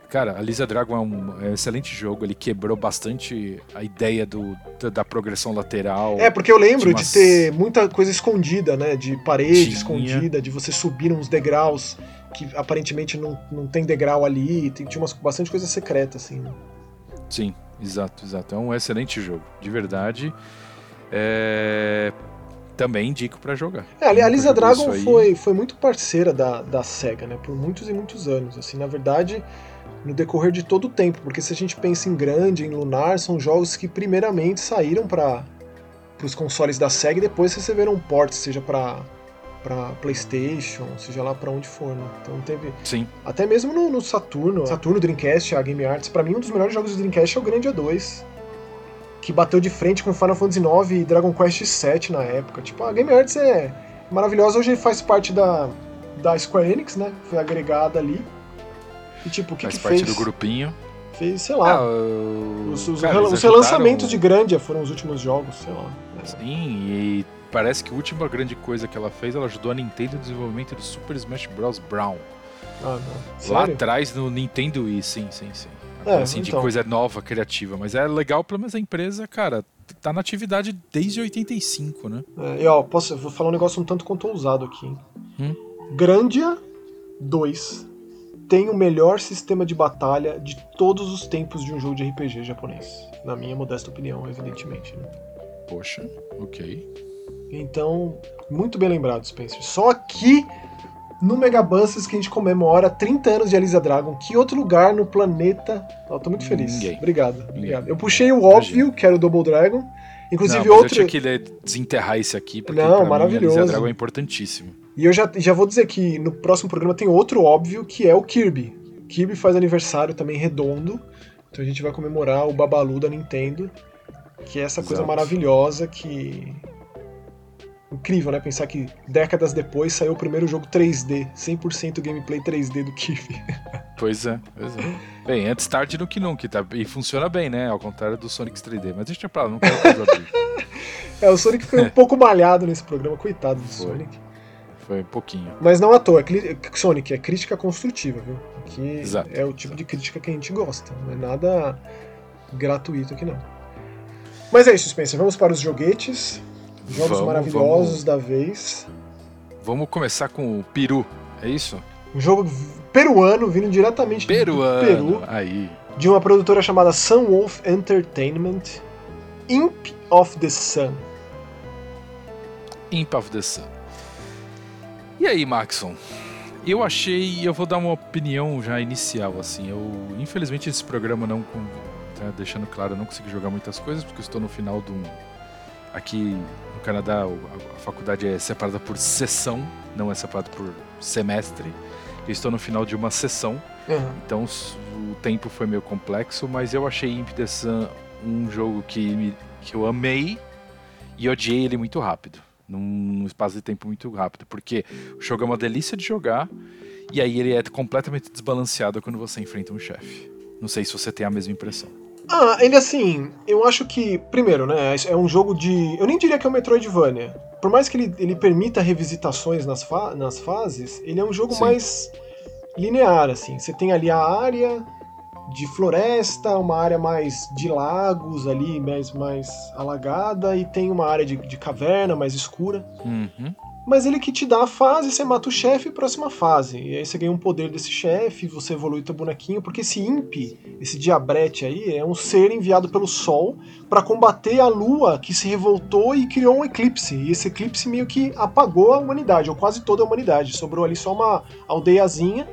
Cara, a Lisa Dragon é um, é um, excelente jogo, ele quebrou bastante a ideia do, da, da progressão lateral. É, porque eu lembro de, umas... de, ter muita coisa escondida, né? De parede Tinha. escondida, de você subir uns degraus que aparentemente não, não tem degrau ali, tem, tinha umas, bastante coisa secreta, assim. Né? Sim, exato, exato. É um excelente jogo, de verdade. É... Também indico para jogar. É, a Lisa Dragon foi, foi muito parceira da, da SEGA, né? Por muitos e muitos anos. Assim, na verdade, no decorrer de todo o tempo, porque se a gente pensa em Grande, em Lunar, são jogos que primeiramente saíram para os consoles da SEGA e depois receberam ports, seja para para PlayStation, seja lá para onde for, né? Então teve Sim. até mesmo no, no Saturno, Saturno Dreamcast, a Game Arts, para mim um dos melhores jogos do Dreamcast é o Grande A2, que bateu de frente com Final Fantasy IX e Dragon Quest VII na época. Tipo, a Game Arts é maravilhosa, hoje faz parte da da Square Enix, né? Foi agregada ali. E tipo, o que, Faz que parte fez? do grupinho. Fez, sei lá. Ah, o... Os, os, Cara, os relançamentos de Grandia foram os últimos jogos, sei lá. Sim, e parece que a última grande coisa que ela fez, ela ajudou a Nintendo no desenvolvimento do Super Smash Bros. Brown. Ah, não. Lá atrás no Nintendo Wii, sim, sim, sim. É, assim, de então. coisa nova, criativa. Mas é legal, pelo menos a empresa, cara, tá na atividade desde 85, né? É, e ó, posso, eu vou falar um negócio um tanto quanto ousado aqui. Hum? Grandia 2 tem o melhor sistema de batalha de todos os tempos de um jogo de RPG japonês. Na minha modesta opinião, evidentemente. Né? Poxa, ok. Então, muito bem lembrado, Spencer. Só aqui no Megabuses que a gente comemora 30 anos de Elisa Dragon. Que outro lugar no planeta. Eu tô muito feliz. Ninguém. Obrigado, obrigado. Eu puxei o óbvio, que era o Double Dragon. Inclusive não, outro. Eu tinha que desenterrar esse aqui, porque Não, mim, maravilhoso. a Lisa Dragon é importantíssimo. E eu já, já vou dizer que no próximo programa tem outro óbvio, que é o Kirby. Kirby faz aniversário também redondo. Então a gente vai comemorar o Babalu da Nintendo. Que é essa coisa Exato. maravilhosa que. Incrível, né? Pensar que décadas depois saiu o primeiro jogo 3D, 100% gameplay 3D do Kirby. Pois é, pois é. Bem, antes tarde do que nunca, tá? E funciona bem, né? Ao contrário do Sonic 3D. Mas deixa pra lá, não quero fazer. É, o Sonic foi um pouco malhado nesse programa, coitado do Foi. Sonic. Foi um pouquinho. Mas não à toa, é Sonic é crítica construtiva, viu? Aqui Exato. é o tipo de crítica que a gente gosta, não é nada gratuito aqui não. Mas é isso, Spencer, vamos para os joguetes. Jogos Vamos, maravilhosos da vez. Vamos começar com o Peru, é isso? Um jogo peruano, vindo diretamente do Peruano. Peru, Aí. de uma produtora chamada Sunwolf Entertainment, Imp of the Sun. Imp of the Sun. E aí, Maxon? Eu achei, eu vou dar uma opinião já inicial, assim. Eu, infelizmente, esse programa não, tá deixando claro, eu não consegui jogar muitas coisas porque eu estou no final de um. Aqui Canadá, a, faculdade é separada por sessão, não é separada por semestre. Eu estou no final de uma sessão, Aham. então o tempo foi meio complexo, mas eu achei Imp the Sun um jogo que, me- que eu amei e odiei ele muito rápido. Num espaço de tempo muito rápido. Porque o jogo é uma delícia de jogar e aí ele é completamente desbalanceado quando você enfrenta um chefe. Não sei se você tem a mesma impressão. Ah, ele assim, eu acho que, primeiro, né, é um jogo de. Eu nem diria que é um Metroidvania. Por mais que ele, ele permita revisitações nas, fa- nas fases, ele é um jogo Sim. mais linear, assim. Você tem ali a área de floresta, uma área mais de lagos ali, mais, mais alagada, e tem uma área de, de caverna mais escura. Uhum. Mas ele que te dá a fase, você mata o chefe, próxima fase. E aí você ganha um poder desse chefe, você evolui teu bonequinho, porque esse Imp, esse Diabrete aí, é um ser enviado pelo Sol para combater a Lua que se revoltou e criou um eclipse. E esse eclipse meio que apagou a humanidade, ou quase toda a humanidade. Sobrou ali só uma aldeiazinha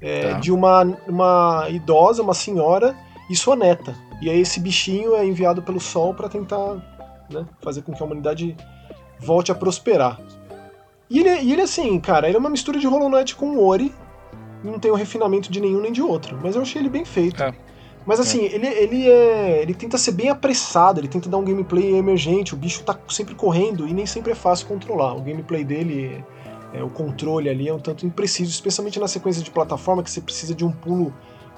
é, tá. de uma, uma idosa, uma senhora e sua neta. E aí esse bichinho é enviado pelo Sol para tentar né, fazer com que a humanidade volte a prosperar. E ele, e ele, assim, cara, ele é uma mistura de Hollow Knight com Ori. Não tem o um refinamento de nenhum nem de outro. Mas eu achei ele bem feito. É. Mas assim, é. ele, ele é. Ele tenta ser bem apressado, ele tenta dar um gameplay emergente, o bicho tá sempre correndo e nem sempre é fácil controlar. O gameplay dele, é, o controle ali é um tanto impreciso, especialmente na sequência de plataforma que você precisa de um pulo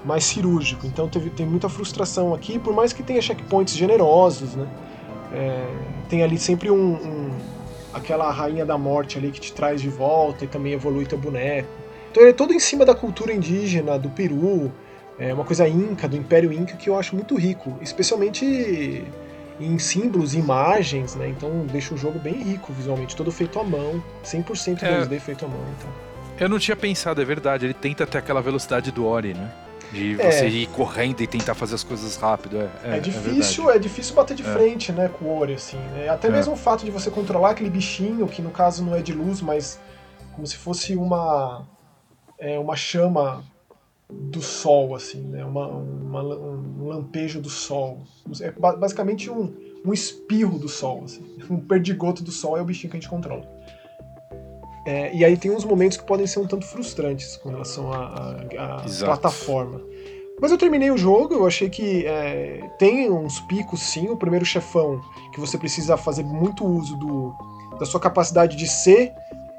mais cirúrgico. Então teve, tem muita frustração aqui, por mais que tenha checkpoints generosos, né? É, tem ali sempre um, um aquela rainha da morte ali que te traz de volta e também evolui teu boneco. Então ele é todo em cima da cultura indígena, do Peru, é uma coisa inca, do Império Inca, que eu acho muito rico, especialmente em símbolos, imagens, né? Então deixa o jogo bem rico visualmente, todo feito à mão, 100% é... 2D feito à mão. Então. Eu não tinha pensado, é verdade, ele tenta ter aquela velocidade do Ori, né? De é. você ir correndo e tentar fazer as coisas rápido. É, é, é difícil, é, difícil bater de é. frente, né, com o Ori, assim. Né? Até é. mesmo o fato de você controlar aquele bichinho, que no caso não é de luz, mas como se fosse uma é, uma chama do sol, assim, né? Uma, uma, um lampejo do sol. É basicamente um, um espirro do sol, assim. Um perdigoto do sol é o bichinho que a gente controla. É, e aí tem uns momentos que podem ser um tanto frustrantes com relação à plataforma. Mas eu terminei o jogo, eu achei que é, tem uns picos sim. O primeiro chefão, que você precisa fazer muito uso do, da sua capacidade de ser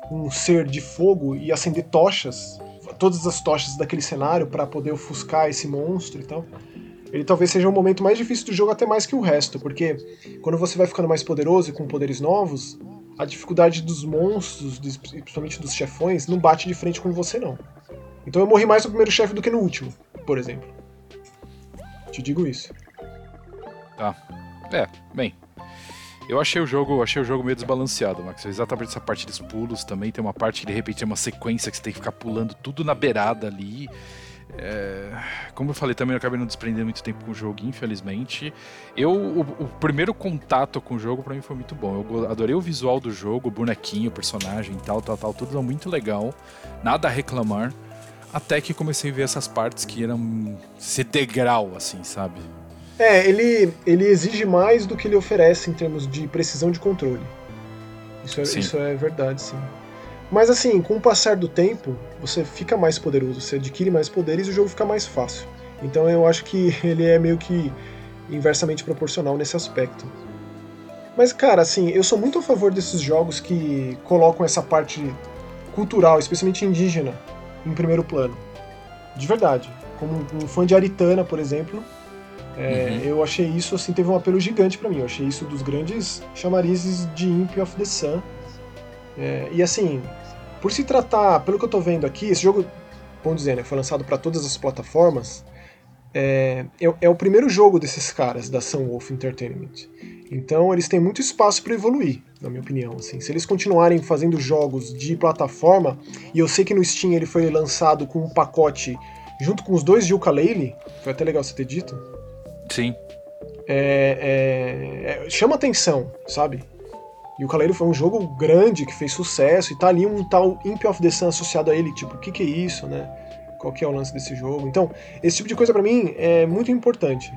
um ser de fogo e acender tochas, todas as tochas daquele cenário para poder ofuscar esse monstro e tal. Ele talvez seja o momento mais difícil do jogo, até mais que o resto, porque quando você vai ficando mais poderoso e com poderes novos, a dificuldade dos monstros, principalmente dos chefões, não bate de frente com você, não. Então eu morri mais no primeiro chefe do que no último, por exemplo. Te digo isso. Tá. É, bem. Eu achei o jogo, achei o jogo meio desbalanceado, Max. Exatamente essa parte dos pulos também. Tem uma parte que de repente é uma sequência que você tem que ficar pulando tudo na beirada ali. É, como eu falei, também eu acabei não desprendendo muito tempo com o jogo, infelizmente. Eu, o, o primeiro contato com o jogo para mim foi muito bom. Eu adorei o visual do jogo, o bonequinho, o personagem, tal, tal, tal, tudo muito legal. Nada a reclamar. Até que comecei a ver essas partes que eram ser degrau, assim, sabe? É, ele, ele exige mais do que ele oferece em termos de precisão de controle. Isso é, isso é verdade, sim. Mas assim, com o passar do tempo, você fica mais poderoso, você adquire mais poderes e o jogo fica mais fácil. Então eu acho que ele é meio que inversamente proporcional nesse aspecto. Mas cara, assim, eu sou muito a favor desses jogos que colocam essa parte cultural, especialmente indígena, em primeiro plano. De verdade. Como um fã de Aritana, por exemplo, é, uhum. eu achei isso, assim, teve um apelo gigante para mim. Eu achei isso dos grandes chamarizes de Imp of the Sun é, e assim, por se tratar, pelo que eu tô vendo aqui, esse jogo, vamos dizer, né, foi lançado para todas as plataformas. É, é, é, o primeiro jogo desses caras da Sunwolf Entertainment. Então eles têm muito espaço para evoluir, na minha opinião. Assim. Se eles continuarem fazendo jogos de plataforma, e eu sei que no Steam ele foi lançado com um pacote junto com os dois de ukulele, foi até legal você ter dito. Sim. É, é, chama atenção, sabe? E o Caleiro foi um jogo grande que fez sucesso e tá ali um tal Imp of the Sun associado a ele, tipo, o que, que é isso, né? Qual que é o lance desse jogo? Então, esse tipo de coisa para mim é muito importante.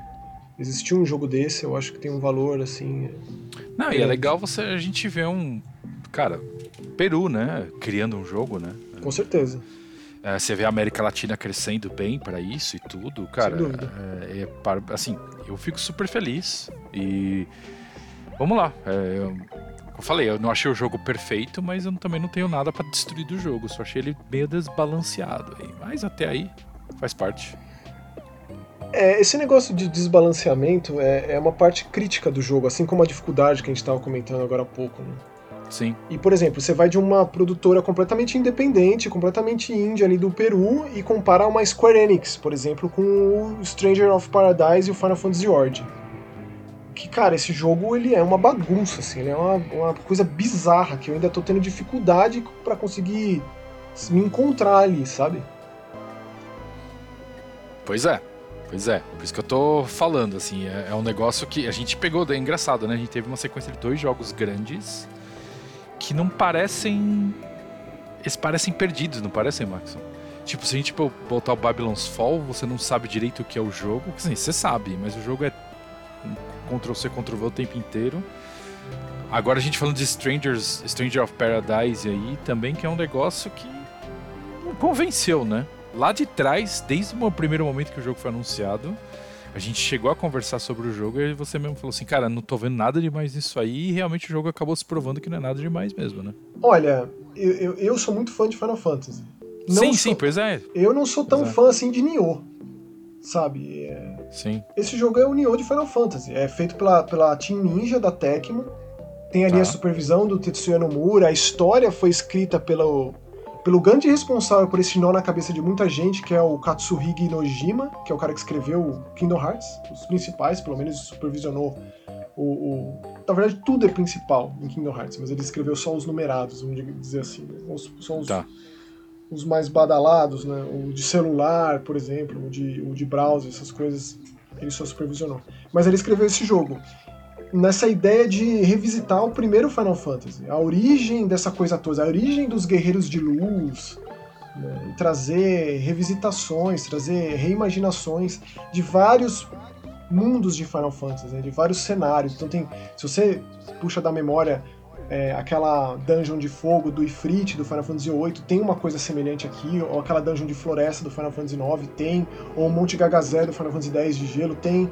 Existir um jogo desse, eu acho que tem um valor assim. Não, e é legal você a gente ver um cara, Peru, né, criando um jogo, né? Com certeza. É, você vê a América Latina crescendo bem para isso e tudo, cara. É, é, assim, eu fico super feliz e vamos lá. É, eu, falei, eu não achei o jogo perfeito, mas eu também não tenho nada para destruir do jogo. Só achei ele meio desbalanceado. Mas até aí faz parte. É, esse negócio de desbalanceamento é, é, uma parte crítica do jogo, assim como a dificuldade que a gente estava comentando agora há pouco. Né? Sim. E, por exemplo, você vai de uma produtora completamente independente, completamente indie ali do Peru e compara uma Square Enix, por exemplo, com o Stranger of Paradise e o Final Fantasy Origin que, cara, esse jogo ele é uma bagunça, assim, ele é uma, uma coisa bizarra que eu ainda tô tendo dificuldade para conseguir me encontrar ali, sabe? Pois é. Pois é, por isso que eu tô falando, assim, é, é um negócio que a gente pegou, é engraçado, né? A gente teve uma sequência de dois jogos grandes que não parecem. Eles parecem perdidos, não parecem, Maxon? Tipo, se a gente botar o Babylon's Fall, você não sabe direito o que é o jogo. Assim, você sabe, mas o jogo é Ctrl-C, Ctrl-V o tempo inteiro. Agora a gente falando de Strangers, Stranger of Paradise aí, também que é um negócio que não convenceu, né? lá de trás, desde o primeiro momento que o jogo foi anunciado, a gente chegou a conversar sobre o jogo e você mesmo falou assim, cara, não tô vendo nada demais nisso aí, e realmente o jogo acabou se provando que não é nada demais mesmo, né? Olha, eu, eu, eu sou muito fã de Final Fantasy. Não sim, sou, sim, pois é. Eu não sou tão fã assim de Nioh, sabe? É... Sim. Esse jogo é o Nioh de Final Fantasy, é feito pela, pela Team Ninja da Tecmo, tem ali tá. a supervisão do Tetsuya Nomura, a história foi escrita pelo, pelo grande responsável por esse nó na cabeça de muita gente, que é o Katsuhige Nojima, que é o cara que escreveu Kingdom Hearts, os principais, pelo menos supervisionou o, o, Na verdade, tudo é principal em Kingdom Hearts, mas ele escreveu só os numerados, vamos dizer assim. Né? Os, são os, tá. Os, mais badalados, né? O de celular, por exemplo, o de, o de browser, essas coisas, ele só supervisionou. Mas ele escreveu esse jogo nessa ideia de revisitar o primeiro Final Fantasy, a origem dessa coisa toda, a origem dos guerreiros de luz, né, trazer revisitações, trazer reimaginações de vários mundos de Final Fantasy, né, de vários cenários. Então tem, se você puxa da memória é, aquela dungeon de fogo do Ifrit do Final Fantasy VIII tem uma coisa semelhante aqui, ou aquela dungeon de floresta do Final Fantasy IX tem, ou o Monte Gagazé do Final Fantasy X de gelo tem.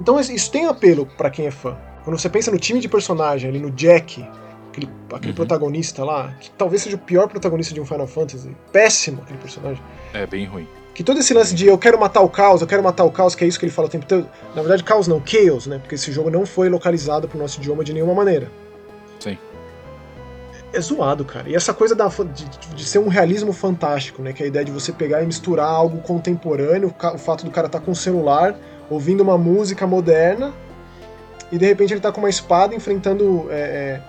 Então isso tem apelo para quem é fã. Quando você pensa no time de personagem, ali no Jack, aquele, aquele uhum. protagonista lá, que talvez seja o pior protagonista de um Final Fantasy, péssimo aquele personagem. É, bem ruim. Que todo esse lance de eu quero matar o caos, eu quero matar o caos, que é isso que ele fala o tempo todo. Na verdade, caos não, chaos, né? Porque esse jogo não foi localizado pro nosso idioma de nenhuma maneira. Sim. É zoado, cara. E essa coisa da, de, de, ser um realismo fantástico, né? Que é a ideia de você pegar e misturar algo contemporâneo, o fato do cara estar tá com um celular, ouvindo uma música moderna, e de repente ele tá com uma espada enfrentando é, é,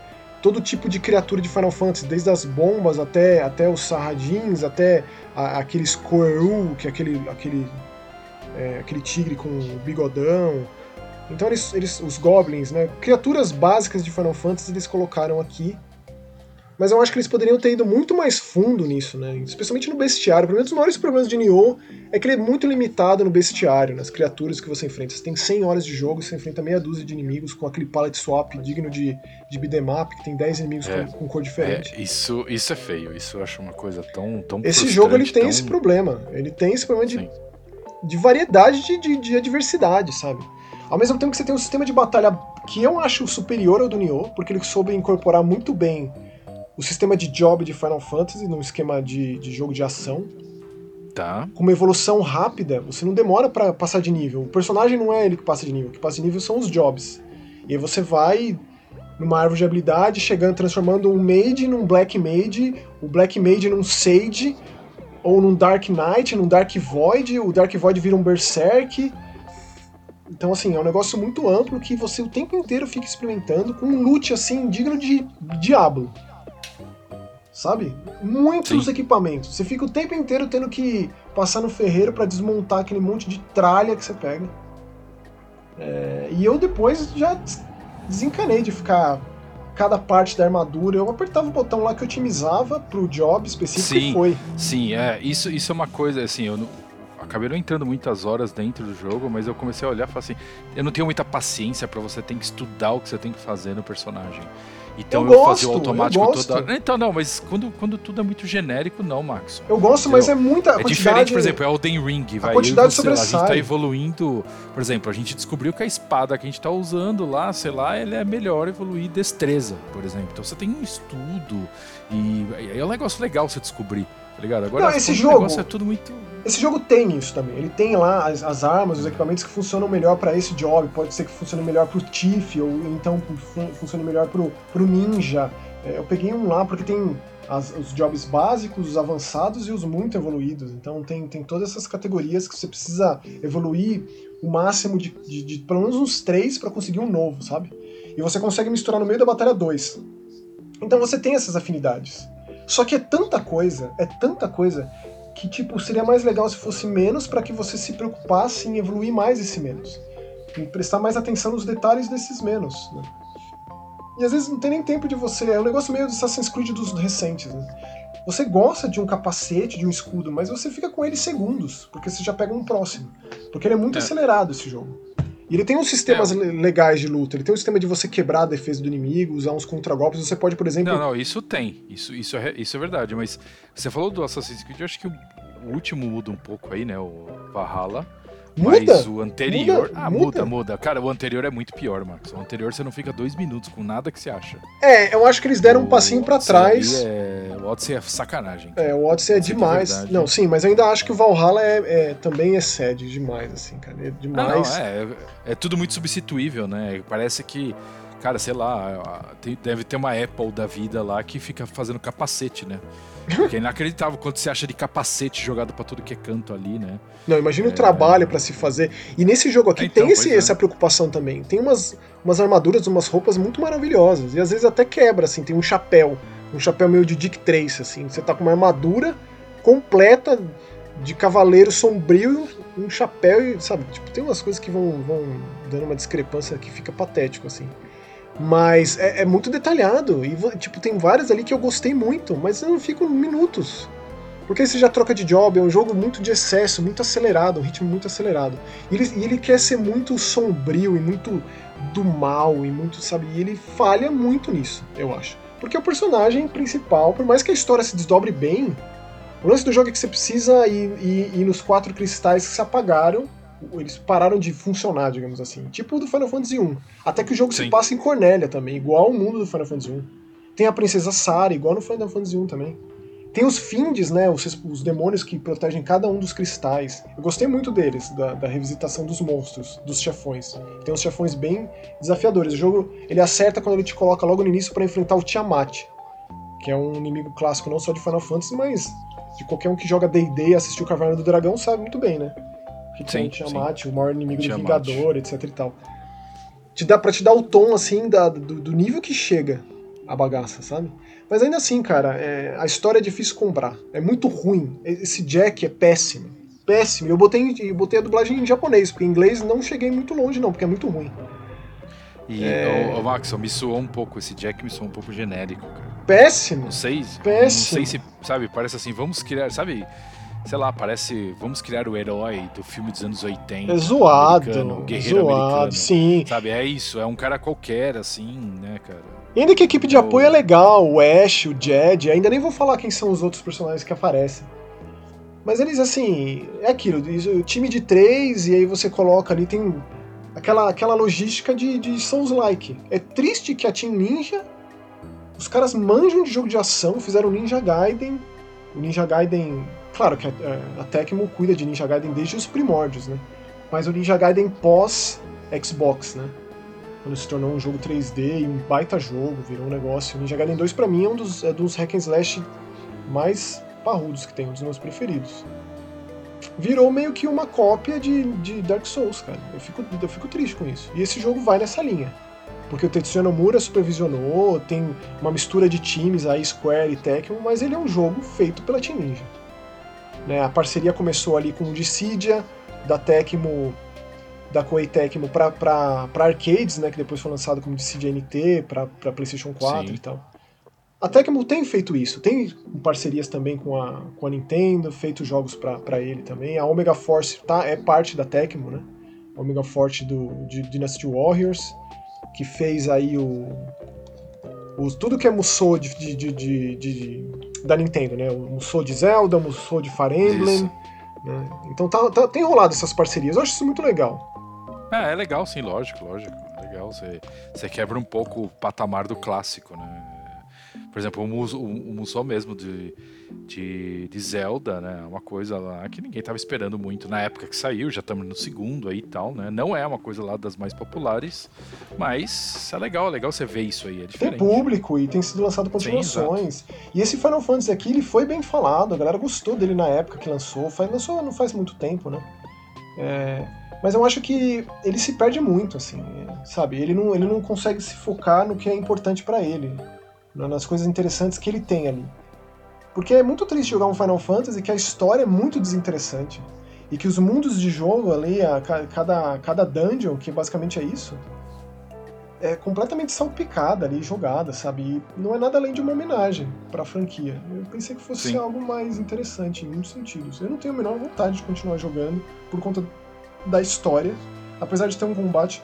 todo tipo de criatura de Final Fantasy, desde as bombas até, até os Sarradins, até a, aquele Squirrel, que é aquele, aquele, é, aquele tigre com bigodão. Então eles, eles, os Goblins, né? Criaturas básicas de Final Fantasy eles colocaram aqui mas eu acho que eles poderiam ter ido muito mais fundo nisso, né? Especialmente no bestiário. Pelo menos um dos maiores problemas de Nioh é que ele é muito limitado no bestiário, nas criaturas que você enfrenta. Você tem 100 horas de jogo, você enfrenta meia dúzia de inimigos com aquele palette swap digno de, de beat'em que tem 10 inimigos é, com, com, cor diferente. É, isso, isso é feio, isso eu acho uma coisa tão tão Esse jogo ele tem tão... esse problema. Ele tem esse problema de, de variedade de, de, de adversidade, sabe? Ao mesmo tempo que você tem um sistema de batalha que eu acho superior ao do Nioh, porque ele soube incorporar muito bem o sistema de job de Final Fantasy num esquema de, de jogo de ação. Tá. Com uma evolução rápida, você não demora para passar de nível. O personagem não é ele que passa de nível, o que passa de nível são os jobs. E aí você vai numa árvore de habilidade, chegando, transformando um Mage num Black Mage, o Black Mage num Sage, ou num Dark Knight, num Dark Void, o Dark Void vira um Berserk. Então, assim, é um negócio muito amplo que você o tempo inteiro fica experimentando com um loot, assim, digno de Diablo sabe? Muitos Sim. equipamentos. Você fica o tempo inteiro tendo que passar no ferreiro para desmontar aquele monte de tralha que você pega. É, e eu depois já desencanei de ficar cada parte da armadura. Eu apertava o botão lá que otimizava pro job específico sim, e foi. Sim, é, isso, isso é uma coisa, assim, eu não, acabei não entrando muitas horas dentro do jogo, mas eu comecei a olhar e falei assim, eu não tenho muita paciência para você ter que estudar o que você tem que fazer no personagem. Então eu, eu gosto, o automático toda. Então, não, mas quando, quando tudo é muito genérico, não, Max. Eu gosto, mas é muita. É diferente, por exemplo, é Elden Ring. Vai, a quantidade você, sobressai. a gente tá evoluindo. Por exemplo, a gente descobriu que a espada que a gente tá usando lá, sei lá, ela é melhor evoluir destreza, por exemplo. Então você tem um estudo. E, e é um negócio legal você descobrir, tá ligado? Agora, não, esse jogo, é tudo muito. Esse jogo tem isso também. Ele tem lá as, as armas, os equipamentos que funcionam melhor para esse job. Pode ser que funcione melhor pro Tiff, ou então funcione melhor pro, pro Ninja. É, eu peguei um lá porque tem as, os jobs básicos, os avançados e os muito evoluídos. Então tem, tem todas essas categorias que você precisa evoluir o máximo de, de, de pelo menos uns três para conseguir um novo, sabe? E você consegue misturar no meio da batalha dois. Então você tem essas afinidades. Só que é tanta coisa, é tanta coisa, que tipo, seria mais legal se fosse menos para que você se preocupasse em evoluir mais esse menos. Em prestar mais atenção nos detalhes desses menos. Né? E às vezes não tem nem tempo de você. É um negócio meio do Assassin's Creed dos recentes. Né? Você gosta de um capacete, de um escudo, mas você fica com ele segundos, porque você já pega um próximo. Porque ele é muito é. acelerado esse jogo. E ele tem uns sistemas é. legais de luta. Ele tem um sistema de você quebrar a defesa do inimigo, usar uns contragolpes. Você pode, por exemplo. Não, não, isso tem. Isso, isso, é, isso é verdade. Mas você falou do Assassin's Creed, eu acho que o último muda um pouco aí, né? O Valhalla. Muda? Mas o anterior. Muda, ah, muda. muda, muda. Cara, o anterior é muito pior, Marcos. O anterior você não fica dois minutos com nada que você acha. É, eu acho que eles deram o um passinho para trás. É... O Odyssey é sacanagem. Cara. É, o Odyssey é demais. É não, sim, mas ainda acho que o Valhalla é, é, também excede demais, assim, cara. É demais. Ah, não, é, é tudo muito substituível, né? Parece que cara, sei lá, deve ter uma Apple da vida lá que fica fazendo capacete, né? Porque é inacreditável quando você acha de capacete jogado para tudo que é canto ali, né? Não, imagina é... o trabalho para se fazer. E nesse jogo aqui então, tem esse, é. essa preocupação também. Tem umas, umas armaduras, umas roupas muito maravilhosas. E às vezes até quebra, assim, tem um chapéu. Um chapéu meio de Dick Trace, assim. Você tá com uma armadura completa de cavaleiro sombrio, um chapéu e, sabe, tipo, tem umas coisas que vão, vão dando uma discrepância que fica patético, assim. Mas é, é, muito detalhado. E, tipo, tem várias ali que eu gostei muito, mas eu não fico minutos. Porque você já troca de job, é um jogo muito de excesso, muito acelerado, um ritmo muito acelerado. E ele, e ele quer ser muito sombrio e muito do mal e muito, sabe? E ele falha muito nisso, eu acho. Porque o personagem principal, por mais que a história se desdobre bem, o lance do jogo é que você precisa ir, ir, ir nos quatro cristais que se apagaram eles pararam de funcionar, digamos assim. Tipo o do Final Fantasy 1. Até que o jogo Sim. se passa em Cornélia também, igual ao mundo do Final Fantasy 1. Tem a Princesa Sara, igual no Final Fantasy 1 também. Tem os Finds, né? Os, os, demônios que protegem cada um dos cristais. Eu gostei muito deles, da, da, revisitação dos monstros, dos chefões. Tem uns chefões bem desafiadores. O jogo ele acerta quando ele te coloca logo no início para enfrentar o Tiamat, que é um inimigo clássico não só de Final Fantasy, mas de qualquer um que joga D&D e assistiu o Caverna do Dragão sabe muito bem, né? Que sim, tem Tiamat, sim. o maior inimigo do Vingador, etc e tal. Te dá pra te dar o tom, assim, da, do, do nível que chega a bagaça, sabe? Mas ainda assim, cara, é, a história é difícil comprar. É muito ruim. Esse Jack é péssimo. Péssimo. Eu botei, eu botei a dublagem em japonês, porque em inglês não cheguei muito longe, não, porque é muito ruim. E, é... o, o Max, me soou um pouco, esse Jack me soou um pouco genérico, cara. Péssimo. Não sei, Péssimo. não sei se, sabe, parece assim, vamos criar, sabe, sei lá, parece. Vamos criar o herói do filme dos anos 80. É zoado. O guerreiro zoado, americano. Sim. Sabe, é isso, é um cara qualquer, assim, né, cara. Ainda que a equipe de apoio é legal, o Ash, o Jed, ainda nem vou falar quem são os outros personagens que aparecem. Mas eles, assim, é aquilo, o time de três, e aí você coloca ali, tem aquela, aquela logística de, de Souls-like. É triste que a Team Ninja, os caras manjam de jogo de ação, fizeram Ninja Gaiden, o Ninja Gaiden Claro que a, a Tecmo cuida de Ninja Gaiden desde os primórdios, né? Mas o Ninja Gaiden pós Xbox, né? Quando se tornou um jogo 3D e um baita jogo, virou um negócio. O Ninja Gaiden 2 para mim é um dos, é dos hack and slash mais parrudos que tem, um dos meus preferidos. Virou meio que uma cópia de, de Dark Souls, cara. Eu fico, eu fico triste com isso. E esse jogo vai nessa linha. Porque o Tetsuya Nomura supervisionou, tem uma mistura de times aí, Square e Tecmo, mas ele é um jogo feito pela Team Ninja. Né? A parceria começou ali com o Dissidia, da Tecmo, da Koei Tecmo para arcades, né? que depois foi lançado como Dissidia NT para PlayStation 4 Sim. e tal. A Tecmo tem feito isso, tem parcerias também com a, com a Nintendo, feito jogos para ele também. A Omega Force tá, é parte da Tecmo, né? A Omega Force do, de Dynasty Warriors, que fez aí o, o tudo que é Musou de, de, de, de da Nintendo, né? O Musou de Zelda, o Musou de Fire Emblem. Né? Então tá, tá, tem rolado essas parcerias. Eu acho isso muito legal. É, é legal, sim, lógico, lógico. Legal, você, você quebra um pouco o patamar do clássico, né? Por exemplo, o Musou, o Musou mesmo de, de, de, Zelda, né? Uma coisa lá que ninguém tava esperando muito na época que saiu, já estamos no segundo aí e tal, né? Não é uma coisa lá das mais populares, mas é legal, é legal você ver isso aí, é diferente. Tem público e tem sido lançado continuações. e esse Final Fantasy aqui, ele foi bem falado, a galera gostou dele na época que lançou, faz, lançou não faz muito tempo, né? É, Mas eu acho que ele se perde muito, assim, sabe? Ele não, ele não consegue se focar no que é importante para ele, nas coisas interessantes que ele tem ali. Porque é muito triste jogar um Final Fantasy que a história é muito desinteressante. E que os mundos de jogo ali, a, cada, cada dungeon, que basicamente é isso, é completamente salpicada ali, jogada, sabe? E não é nada além de uma homenagem para a franquia. Eu pensei que fosse Sim. algo mais interessante em muitos sentidos. Eu não tenho a menor vontade de continuar jogando por conta da história, apesar de ter um combate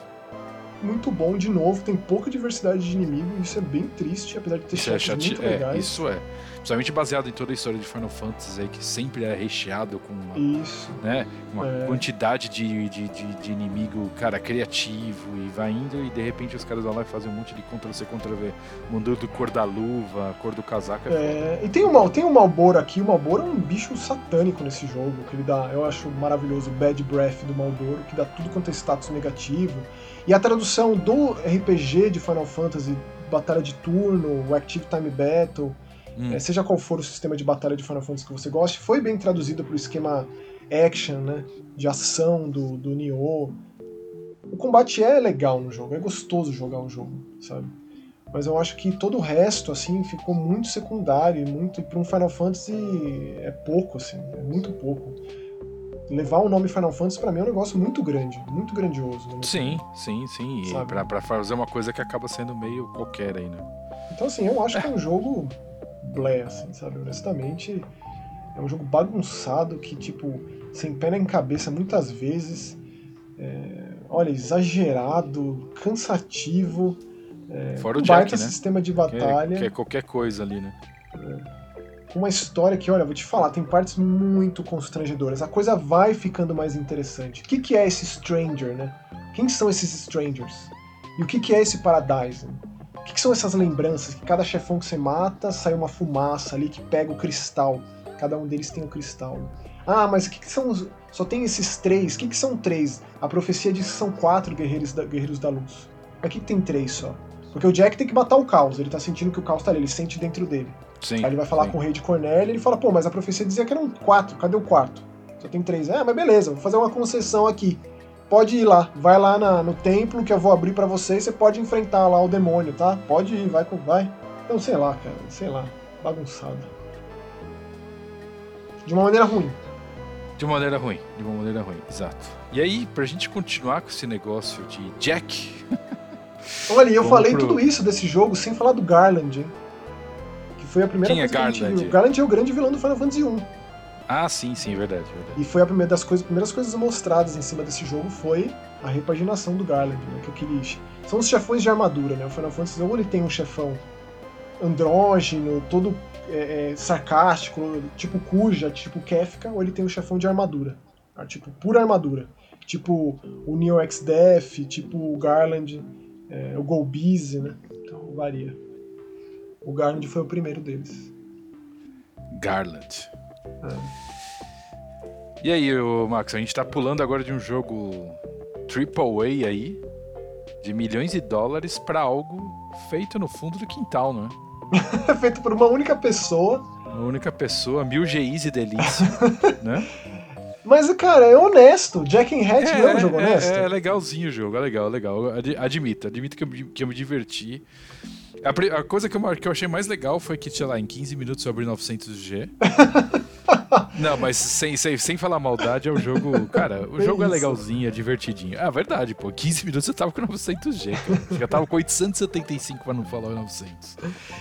muito bom de novo, tem pouca diversidade de inimigo, isso é bem triste, apesar de ter isso é muito é, legais. Isso é. Principalmente baseado em toda a história de Final Fantasy aí, que sempre é recheado com uma, isso. Né, uma é. quantidade de, de, de, de, inimigo, cara, criativo e vai indo e de repente os caras vão lá e fazem um monte de Ctrl-C, Ctrl-V, mudando cor da luva, cor do casaco. É, é e tem o, tem o Malboro aqui, o Malboro é um bicho satânico nesse jogo, que ele dá, eu acho maravilhoso, o Bad Breath do Malboro, que dá tudo quanto é status negativo. E a tradução do RPG de Final Fantasy, batalha de turno, o Active Time Battle, hum. é, seja qual for o sistema de batalha de Final Fantasy que você goste, foi bem traduzido para o esquema action, né, de ação do, do Nioh. O combate é legal no jogo, é gostoso jogar o jogo, sabe? Mas eu acho que todo o resto, assim, ficou muito secundário, muito para um Final Fantasy é pouco, assim, é muito pouco levar o nome Final Fantasy para mim é um negócio muito grande, muito grandioso. Né? Sim, sim, sim. E pra, fazer uma coisa que acaba sendo meio qualquer aí, né? Então, assim, eu acho que é um jogo blé, assim, sabe? Honestamente, é um jogo bagunçado que, tipo, sem pé nem cabeça muitas vezes. É, olha, exagerado, cansativo. É, Fora o Jack, né? sistema de batalha. Que é, que qualquer coisa ali, né? É uma história que, olha, vou te falar, tem partes muito constrangedoras. A coisa vai ficando mais interessante. O que, que é esse Stranger, né? Quem são esses Strangers? E o que, que é esse Paradise? O que, que são essas lembranças? Que cada chefão que você mata sai uma fumaça ali que pega o cristal. Cada um deles tem um cristal. Ah, mas o que, que são os. Só tem esses três. O que, que são três? A profecia diz que são quatro guerreiros da, guerreiros da luz. Aqui tem três só. Porque o Jack tem que matar o caos. Ele tá sentindo que o caos tá ali, ele sente dentro dele. Sim, Aí ele vai falar sim. com o rei de Cornélia e ele fala, pô, mas a profecia dizia que eram quatro, cadê o quarto? Só tem três. Ah, mas beleza, vou fazer uma concessão aqui. Pode ir lá, vai lá na, no templo que eu vou abrir para você e você pode enfrentar lá o demônio, tá? Pode ir, vai, vai. Então, sei lá, cara, sei lá, bagunçado. De uma maneira ruim. De uma maneira ruim, de uma maneira ruim, exato. E aí, pra gente continuar com esse negócio de Jack. Olha, eu falei pro... tudo isso desse jogo sem falar do Garland, hein? foi a primeira Quem coisa é que a gente viu. Garland é o grande vilão do Final Fantasy 1. Ah, sim, sim, verdade, verdade. E foi a primeira das coisas, primeiras coisas mostradas em cima desse jogo foi a repaginação do Garland, né? Que aquele, são os chefões de armadura, né? O Final Fantasy ou ele tem um chefão andrógeno, todo é, é, sarcástico, tipo Kuja, tipo Kefka, ou ele tem um chefão de armadura, tá? tipo pura armadura, tipo o Neo X Death, tipo o Garland, é, o Golbeezy, né? Então varia. O Garland foi o primeiro deles. Garland. É. E aí, Max, a gente tá pulando agora de um jogo AAA aí, de milhões de dólares, para algo feito no fundo do quintal, né? feito por uma única pessoa. Uma única pessoa, mil GIs e delícia, né? Mas, cara, é honesto. Jack and Hatch é, não é um jogo é, honesto. É, é legalzinho o jogo, é legal, é legal. Admito, admito que eu, que eu me diverti. A, a, coisa que eu, que eu achei mais legal foi que, sei lá, em 15 minutos eu abri 900G. Não, mas sem, sem, sem falar maldade, é o jogo. Cara, o jogo é legalzinho, é divertidinho. Ah, verdade, pô. 15 minutos eu tava com 900G. Cara. Já tava com 875 pra não falar 900.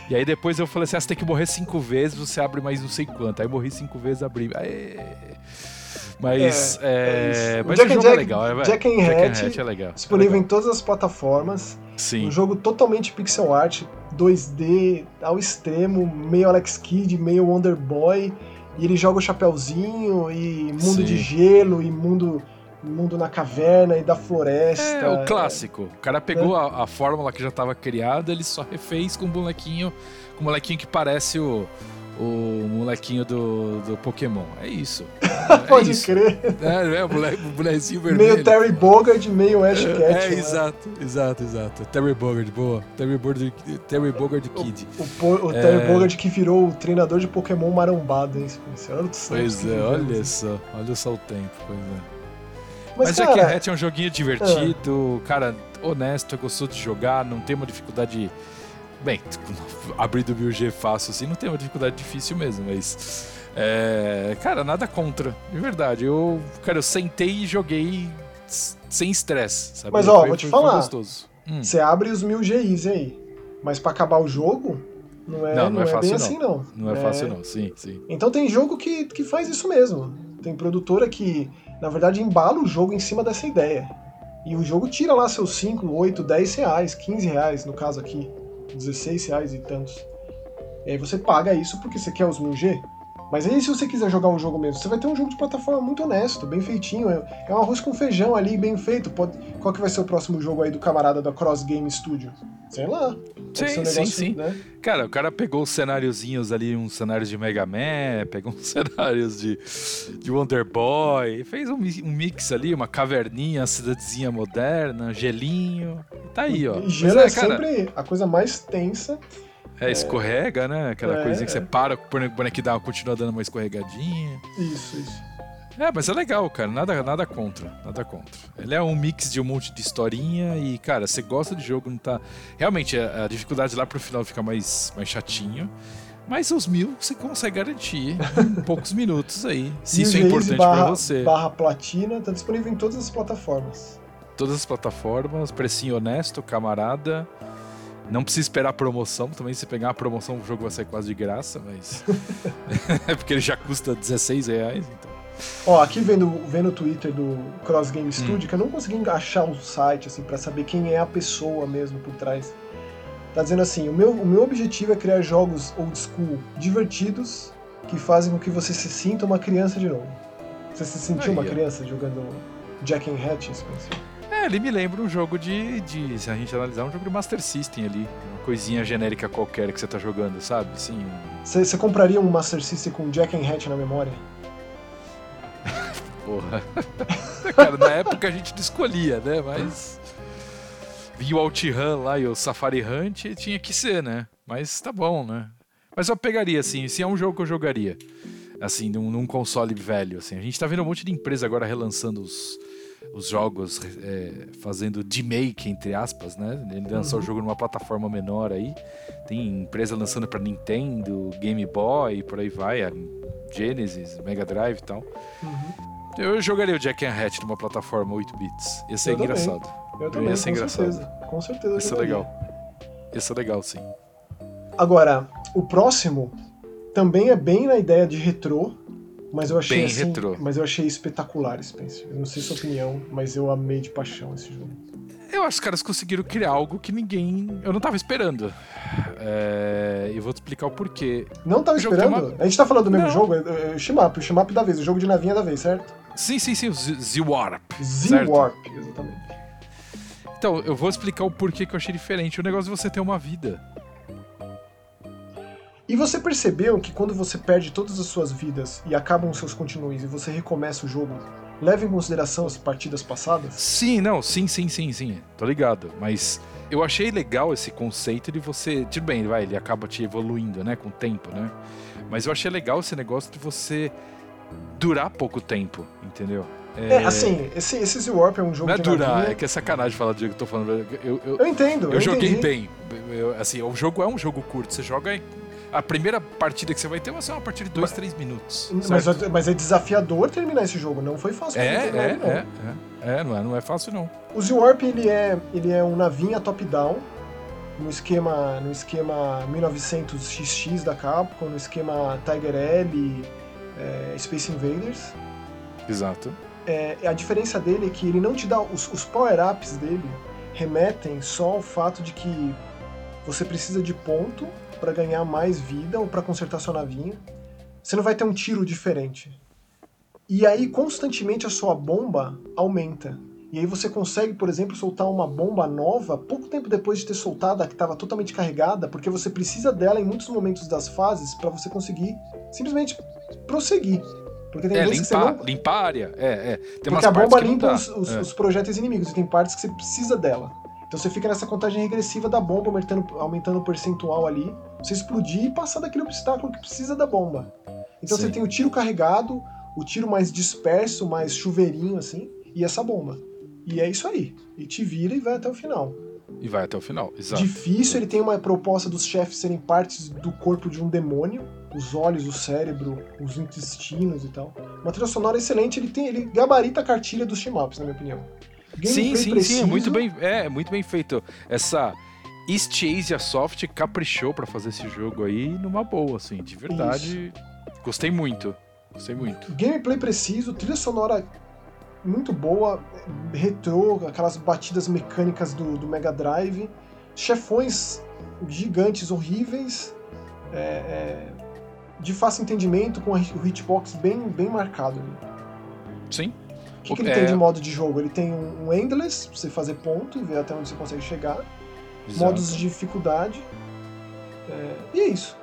E aí depois eu falei assim: ah, você tem que morrer 5 vezes, você abre mais não sei quanto. Aí morri 5 vezes, abri. Aê. Mas, é, é, mas Jack o jogo Jack, é legal. É, Jack and Hatch, é legal. Disponível é legal. em todas as plataformas. Sim. Um jogo totalmente pixel art, 2D ao extremo, meio Alex Kidd, meio Wonder Boy. E ele joga o chapéuzinho e mundo Sim. de gelo e mundo mundo na caverna e da floresta. É, o clássico. O cara pegou é. a, a, fórmula que já estava criada, ele só refez com um bonequinho, com um molequinho que parece o o molequinho do, do Pokémon. É isso. É Pode isso. crer. É, é o, moleque, o bonezinho vermelho. Meio Terry Bogard, meio Ash Ketchum. É, é exato, exato, exato. Terry Bogard, boa. Terry Bogard, Terry Bogard Kid. O, o, o Terry é... Bogard que virou o treinador de Pokémon marombado, hein, Pois é, olha só, olha só o tempo, pois é. Mas, Mas cara, Jack Hat é um joguinho divertido, é. cara, honesto, é gostoso de jogar, não tem uma dificuldade. Bem, abrir do 1000G fácil assim, não tem uma dificuldade difícil mesmo, mas. É, cara, nada contra, de verdade. Eu, cara, eu sentei e joguei sem estresse, sabe? Mas ó, foi, vou te falar. Hum. Você abre os 1000G aí, mas para acabar o jogo, não é, não, não, não é, é fácil, bem não. assim, não. Não é, é, fácil, não, sim, sim. Então tem jogo que, que faz isso mesmo. Tem produtora que, na verdade, embala o jogo em cima dessa ideia. E o jogo tira lá seus 5, 8, 10 reais, 15 reais, no caso aqui, 16 reais e tantos. E aí você paga isso porque você quer os 1000G. Mas aí, se você quiser jogar um jogo mesmo, você vai ter um jogo de plataforma muito honesto, bem feitinho. É, é um arroz com feijão ali, bem feito. Pode... Qual que vai ser o próximo jogo aí do camarada da Cross Game Studio? Sei lá. Sim, um negócio, sim, sim. Né? Cara, o cara pegou os cenáriozinhos ali, uns cenários de Mega Man, pegou uns cenários de, de Wonder Boy, fez um, um mix ali, uma caverninha, cidadezinha moderna, gelinho. Tá aí, ó. E gelo é, é cara... sempre a coisa mais tensa é, escorrega, né? Aquela é, coisinha que você para, o bonequinho dá, continua dando uma escorregadinha. Isso, isso. É, mas é legal, cara. Nada, nada contra. Nada contra. Ele é um mix de um monte de historinha e, cara, você gosta de jogo, não tá. Realmente, a, a dificuldade lá pro final fica mais, mais chatinho. Mas os mil você consegue garantir em poucos minutos aí. Se isso é importante para você. Barra platina, tá disponível em todas as plataformas. Todas as plataformas, precinho honesto, camarada. Não precisa esperar promoção, também se pegar uma promoção o jogo vai sair quase de graça, mas. é porque ele já custa 16 reais, então. Ó, aqui vendo, vendo o Twitter do Cross Game Studio, hum. que eu não consegui achar o um site, assim, para saber quem é a pessoa mesmo por trás. Tá dizendo assim, o meu, o meu objetivo é criar jogos old school divertidos que fazem com que você se sinta uma criança de novo. Você se sentiu Aí, uma criança jogando Jack and Hatch, Spencer? É, ele me lembra um jogo de, de. Se a gente analisar, um jogo de Master System ali. Uma coisinha genérica qualquer que você tá jogando, sabe? Sim. Você compraria um Master System com Jack and Hatch na memória? Porra. Cara, na época a gente não escolhia, né? Mas. Vi o OutRun lá e o Safari Hunt tinha que ser, né? Mas tá bom, né? Mas eu pegaria, assim, se é um jogo que eu jogaria. Assim, num, num console velho, assim. A gente tá vendo um monte de empresa agora relançando os os jogos é, fazendo demake, entre aspas, né? Ele lançou uhum. o jogo numa plataforma menor aí. Tem empresa lançando para Nintendo, Game Boy, por aí vai, Genesis, Mega Drive e tal. Uhum. Eu jogaria o Jack and Hatch numa plataforma 8 bits. Ia ser eu engraçado. Também. Eu também, ia ser com engraçado. certeza. Com certeza. Ia ser legal. Ia ser legal, sim. Agora, o próximo também é bem na ideia de retrô, mas eu achei Bem assim, retrô. Mas eu achei espetacular, Spencer. Eu não sei sua opinião, mas eu amei de paixão esse jogo. Eu acho que os caras conseguiram criar algo que ninguém. Eu não tava esperando. É... E vou te explicar o porquê. Não tava esperando? Uma... A gente tá falando do mesmo não. jogo? É, é, o Shimap, o Shimap da vez, o jogo de navinha da vez, certo? Sim, sim, sim, o Z-Warp. Z-Warp, exatamente. Então, eu vou explicar o porquê que eu achei diferente. O negócio de você ter uma vida. E você percebeu que quando você perde todas as suas vidas e acabam os seus continues e você recomeça o jogo, leva em consideração as partidas passadas? Sim, não, sim, sim, sim, sim. Tô ligado. Mas eu achei legal esse conceito de você. Tudo bem, vai, ele acaba te evoluindo, né, com o tempo, né? Mas eu achei legal esse negócio de você durar pouco tempo, entendeu? É, é assim, esse, esse Z-Warp é um jogo Não é durar, é que é sacanagem falar do que eu tô falando. Eu, eu, eu entendo. Eu, eu joguei entendi. bem. Eu, assim, o jogo é um jogo curto. Você joga a primeira partida que você vai ter vai ser uma partida de 2, 3 minutos. Mas, mas, é desafiador terminar esse jogo, não foi fácil. É, terminar, é, não. é, é, é, não é, não é fácil não. O Z-Warp ele é, ele é um navinha top-down, no esquema, no esquema 1900 XX da Capcom, no esquema Tiger L, é, Space Invaders. Exato. É, a diferença dele é que ele não te dá os, os power-ups dele remetem só ao fato de que você precisa de ponto para ganhar mais vida ou para consertar sua navinha. Você não vai ter um tiro diferente. E aí, constantemente, a sua bomba aumenta. E aí você consegue, por exemplo, soltar uma bomba nova pouco tempo depois de ter soltado a que estava totalmente carregada, porque você precisa dela em muitos momentos das fases para você conseguir simplesmente prosseguir. Porque tem é, limpar, não... limpar a área. É, é. Tem porque a bomba limpa os, os, é. os projéteis inimigos, e tem partes que você precisa dela. Então você fica nessa contagem regressiva da bomba, aumentando, aumentando o percentual ali, você explodir e passar daquele obstáculo que precisa da bomba. Então Sim. você tem o tiro carregado, o tiro mais disperso, mais chuveirinho, assim, e essa bomba. E é isso aí. E te vira e vai até o final. E vai até o final, exato. Difícil, ele tem uma proposta dos chefes serem partes do corpo de um demônio, os olhos, o cérebro, os intestinos e tal. Uma trilha sonora excelente, ele tem, ele gabarita a cartilha dos team-ups, na minha opinião. Sim, sim, preciso. sim, é muito bem, é, muito bem feito. Essa East Asia Soft caprichou para fazer esse jogo aí numa boa, assim, de verdade. Isso. Gostei muito. Gostei muito. Gameplay preciso, trilha sonora muito boa, retrô, aquelas batidas mecânicas do, do Mega Drive, chefões gigantes horríveis, é, é, de fácil entendimento, com o hitbox bem, bem marcado. Sim. O que, que ele é... tem de modo de jogo? Ele tem um, Endless, pra você fazer ponto e ver até onde você consegue chegar. Exato. Modos de dificuldade. É, e é isso.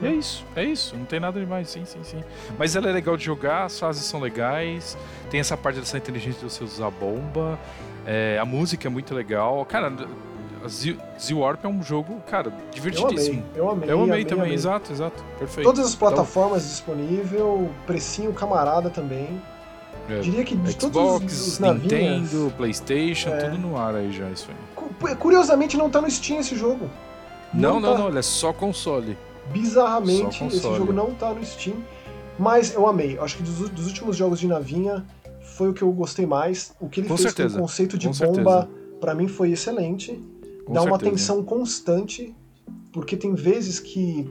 E é isso, é isso, não tem nada demais, sim, sim, sim. Mas ela é legal de jogar, as fases são legais, tem essa parte dessa inteligência de você usar a bomba, é, a música é muito legal. Cara, Z-Warp é um jogo, cara, divertidíssimo. Eu amei, eu amei. Eu amei, amei também, amei. exato, exato, perfeito. Todas as plataformas então... disponível, precinho camarada também. É. Diria que de Xbox, todos os, os navinhas, Nintendo, Playstation, é. tudo no ar aí já, isso aí. Curiosamente não tá no Steam esse jogo. Não, não, tá... não, ele é só console. Bizarramente, esse jogo não tá no Steam. Mas eu amei. Acho que dos, dos, últimos jogos de navinha foi o que eu gostei mais. O que ele com fez certeza. com o conceito de com bomba, para mim foi excelente. Com Dá certeza. uma tensão constante, porque tem vezes que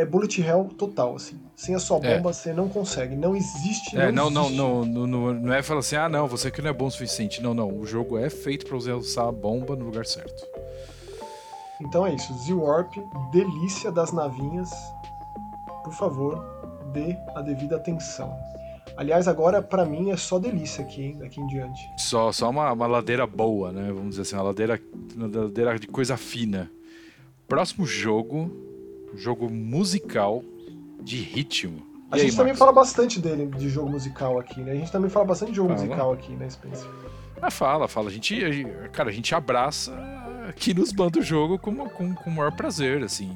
é bullet hell total, assim. Sem a sua É. bomba, você não consegue. Não existe. É, não, não, existe. não, não, não, não é falar assim, ah, não, você aqui não é bom o suficiente. Não, não, o jogo é feito pra você usar a bomba no lugar certo. Então é isso. Z-Warp, delícia das navinhas. Por favor, dê a devida atenção. Aliás, agora pra mim é só delícia aqui, hein, daqui em diante. Só, só uma, uma ladeira boa, né? Vamos dizer assim, uma ladeira, uma ladeira de coisa fina. Próximo jogo, jogo musical de ritmo. A E aí, gente também Marcos? fala bastante dele, de jogo musical aqui, né? A gente também fala bastante de jogo Fala. musical aqui, né, Spencer? Ah, fala, fala. A gente, a gente- cara, a gente abraça aqui nos manda o jogo com, com, com o maior prazer, assim.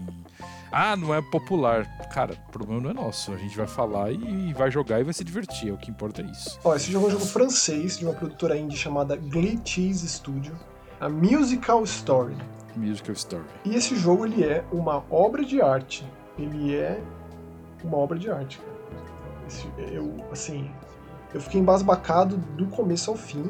Ah, não é popular. Cara, o problema não é nosso. A gente vai falar e vai jogar e vai se divertir. É o que importa é isso. Ó, esse jogo é um jogo francês, de uma produtora indie chamada Glee Cheese Studio. A Musical Story. Musical Story. E esse jogo, ele é uma obra de arte. Ele é uma obra de arte. Esse- eu, assim, eu fiquei embasbacado do começo ao fim.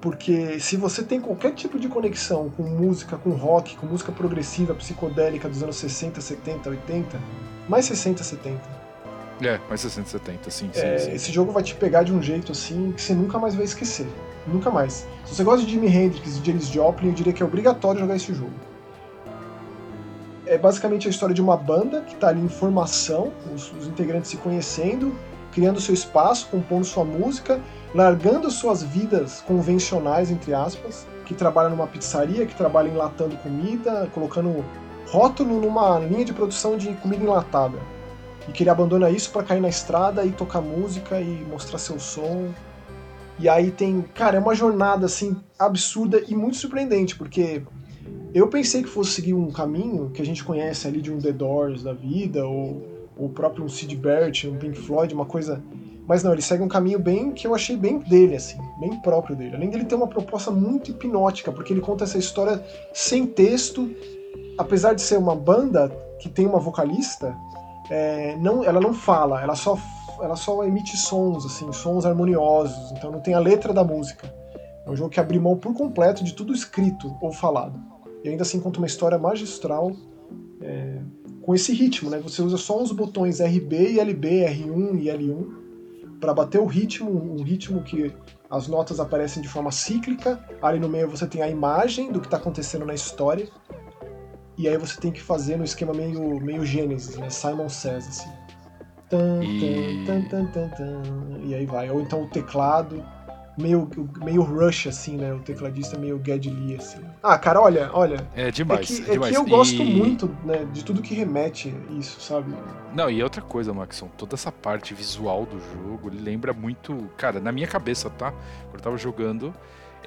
Porque se você tem qualquer tipo de conexão com música, com rock, com música progressiva, psicodélica dos anos 60, 70, 80, mais 60, 70, É, mais 60, 70, sim, sim, é, sim. esse jogo vai te pegar de um jeito assim que você nunca mais vai esquecer. Nunca mais. Se você gosta de Jimi Hendrix e Janis Joplin, eu diria que é obrigatório jogar esse jogo. É basicamente a história de uma banda que está ali em formação, os, os integrantes se conhecendo, criando seu espaço, compondo sua música, largando suas vidas convencionais, entre aspas, que trabalha numa pizzaria, que trabalha enlatando comida, colocando rótulo numa linha de produção de comida enlatada. E que ele abandona isso para cair na estrada e tocar música e mostrar seu som. E aí tem, cara, é uma jornada assim absurda e muito surpreendente, porque eu pensei que fosse seguir um caminho que a gente conhece ali de um The Doors da vida ou o próprio um Sid Barrett, um Pink Floyd, uma coisa mas não, ele segue um caminho bem que eu achei bem dele, assim, bem próprio dele. Além dele ter uma proposta muito hipnótica, porque ele conta essa história sem texto, apesar de ser uma banda que tem uma vocalista, é, não, ela não fala, ela só, ela só emite sons, assim, sons harmoniosos, então não tem a letra da música. É um jogo que abre mão por completo de tudo escrito ou falado. E ainda assim conta uma história magistral é, com esse ritmo, né? Você usa só os botões RB e LB, R1 e L1 para bater o ritmo, um ritmo que as notas aparecem de forma cíclica. Ali no meio você tem a imagem do que está acontecendo na história. E aí você tem que fazer no esquema meio, meio Gênesis, né? Simon Says, assim. Tan, E- tan, tan, e aí vai. Ou então o teclado, meio, meio Rush, assim, né? O tecladista meio Geddy Lee, assim. Ah, cara, olha, olha. É É demais, que, é é demais. que eu gosto E- muito, né? De tudo que remete isso, sabe? Não, e outra coisa, Maxon, toda essa parte visual do jogo, ele lembra muito. Cara, na minha cabeça, tá? Quando eu tava jogando,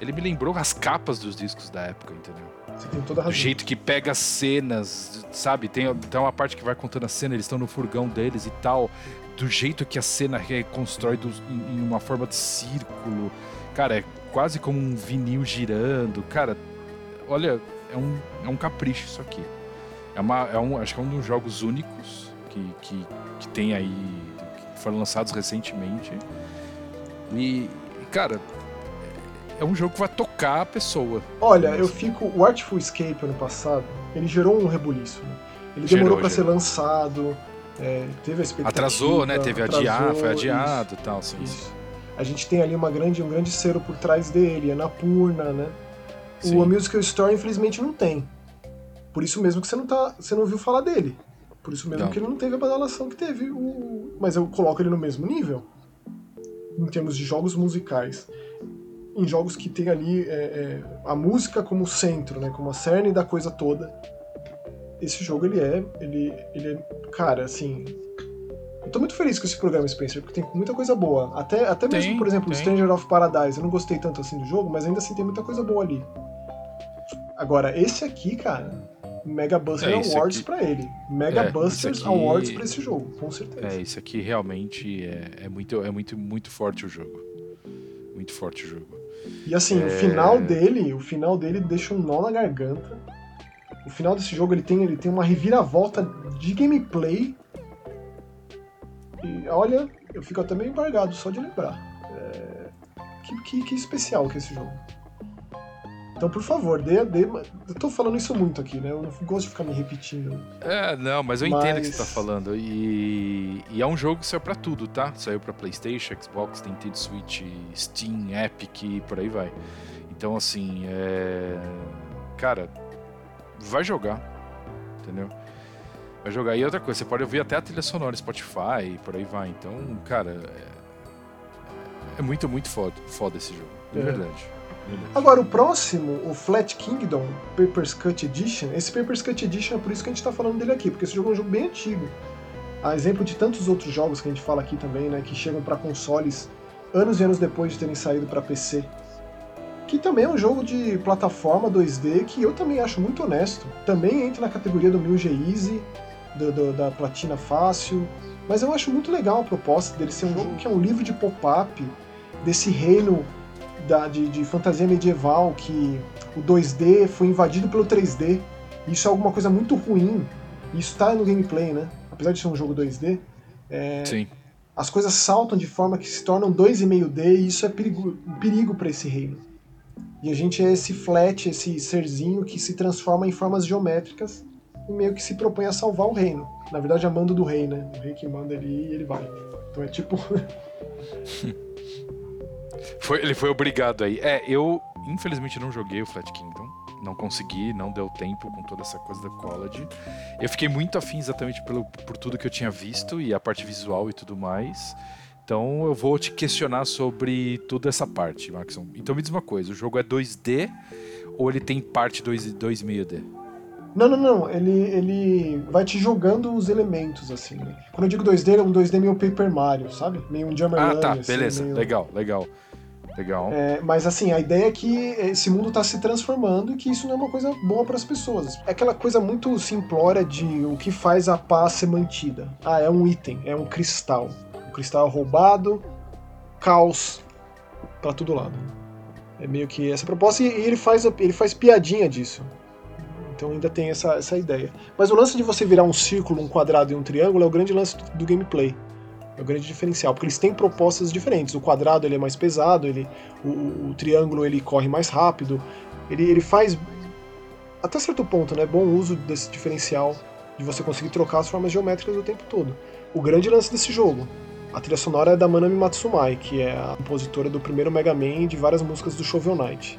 ele me lembrou as capas dos discos da época, entendeu? Você tem toda a razão. Do jeito que pega as cenas, sabe? Tem, tem uma parte que vai contando a cena, eles estão no furgão deles e tal. Do jeito que a cena reconstrói do, em, em uma forma de círculo. Cara, é quase como um vinil girando. Cara, olha, é um, é um capricho isso aqui. É uma, é um, acho que é um dos jogos únicos que, que, que tem aí, que foram lançados recentemente. E, cara, é um jogo que vai tocar a pessoa. Olha, eu fico. O Artful Escape ano passado, ele gerou um rebuliço. Né? Ele gerou, demorou para ser lançado, é, teve a expectativa. Atrasou, né? Teve adiar, foi adiado e tal. Sim, isso. A gente tem ali uma grande, um grande cero por trás dele, a Napurna, né? Sim. O A Musical Story, infelizmente, não tem. Por isso mesmo que você não, tá, você não ouviu falar dele. Por isso mesmo não. que ele não teve a badalação que teve. O... Mas eu coloco ele no mesmo nível. Em termos de jogos musicais em jogos que tem ali é, é, a música como centro, né, como a cerne da coisa toda. Esse jogo ele é, ele, ele é, cara, assim, eu tô muito feliz com esse programa, Spencer, porque tem muita coisa boa. Até, até tem, mesmo, por exemplo, tem. Stranger of Paradise, eu não gostei tanto assim do jogo, mas ainda assim tem muita coisa boa ali. Agora, esse aqui, cara, Mega Buster é, Awards para ele. Mega é, Busters aqui... Awards para esse jogo, com certeza. É, esse aqui realmente é, é, muito, é muito, muito forte o jogo. Muito forte o jogo. E assim, é... o final dele, o final dele deixa um nó na garganta. O final desse jogo ele tem, ele tem uma reviravolta de gameplay. E olha, eu fico até meio embargado só de lembrar. É... Que, que, que especial que é esse jogo. Então, por favor, dê, dê. Eu tô falando isso muito aqui, né? Eu não gosto de ficar me repetindo. É, não, mas eu mas... entendo o que você tá falando. E, e é um jogo que saiu pra tudo, tá? Saiu pra PlayStation, Xbox, Nintendo Switch, Steam, Epic e por aí vai. Então, assim, é. Cara, vai jogar. Entendeu? Vai jogar. E outra coisa, você pode ouvir até a trilha sonora Spotify e por aí vai. Então, cara, é, é muito, muito foda, foda esse jogo. É. verdade. Agora, o próximo, o Flat Kingdom Papers Cut Edition, esse Papers Cut Edition é por isso que a gente está falando dele aqui, porque esse jogo é um jogo bem antigo. A exemplo de tantos outros jogos que a gente fala aqui também, né, que chegam para consoles anos e anos depois de terem saído para PC. Que também é um jogo de plataforma 2D que eu também acho muito honesto. Também entra na categoria do Mil G Easy, do, do, da Platina Fácil. Mas eu acho muito legal a proposta dele ser um jogo que é um livro de pop-up desse reino da, de, de, fantasia medieval que o 2D foi invadido pelo 3D. Isso é alguma coisa muito ruim. Isso está no gameplay, né? Apesar de ser um jogo 2D. É, Sim. As coisas saltam de forma que se tornam 2,5D e isso é perigo, um perigo para esse reino. E a gente é esse flat, esse serzinho que se transforma em formas geométricas e meio que se propõe a salvar o reino. Na verdade, a mando do rei, né? O rei que manda ali e ele vai. Então é tipo. Foi, ele foi obrigado aí. É, eu infelizmente não joguei o Flat Kingdom. Não consegui, não deu tempo com toda essa coisa da college. Eu fiquei muito afim exatamente pelo, por tudo que eu tinha visto e a parte visual e tudo mais. Então eu vou te questionar sobre toda essa parte, Maxon. Então me diz uma coisa: o jogo é 2D ou ele tem parte 2, 2,5D? Não, não, não. Ele, ele vai te jogando os elementos, assim. Né? Quando eu digo 2D, é um 2D meio Paper Mario, sabe? Meio um Jammer Ah, tá, assim, beleza. Meio... Legal, legal. Legal. É, mas assim, a ideia é que esse mundo está se transformando e que isso não é uma coisa boa para as pessoas. É aquela coisa muito simplória de o que faz a paz ser mantida. Ah, é um item, é um cristal. O cristal roubado, caos para todo lado. É meio que essa proposta e ele faz, ele faz piadinha disso. Então ainda tem essa, essa ideia. Mas o lance de você virar um círculo, um quadrado e um triângulo é o grande lance do gameplay. É o grande diferencial, porque eles têm propostas diferentes. O quadrado ele é mais pesado, ele, o, o triângulo ele corre mais rápido. Ele, ele faz, até certo ponto, né, bom uso desse diferencial de você conseguir trocar as formas geométricas o tempo todo. O grande lance desse jogo, a trilha sonora é da Manami Matsumai, que é a compositora do primeiro Mega Man e de várias músicas do Shovel Knight.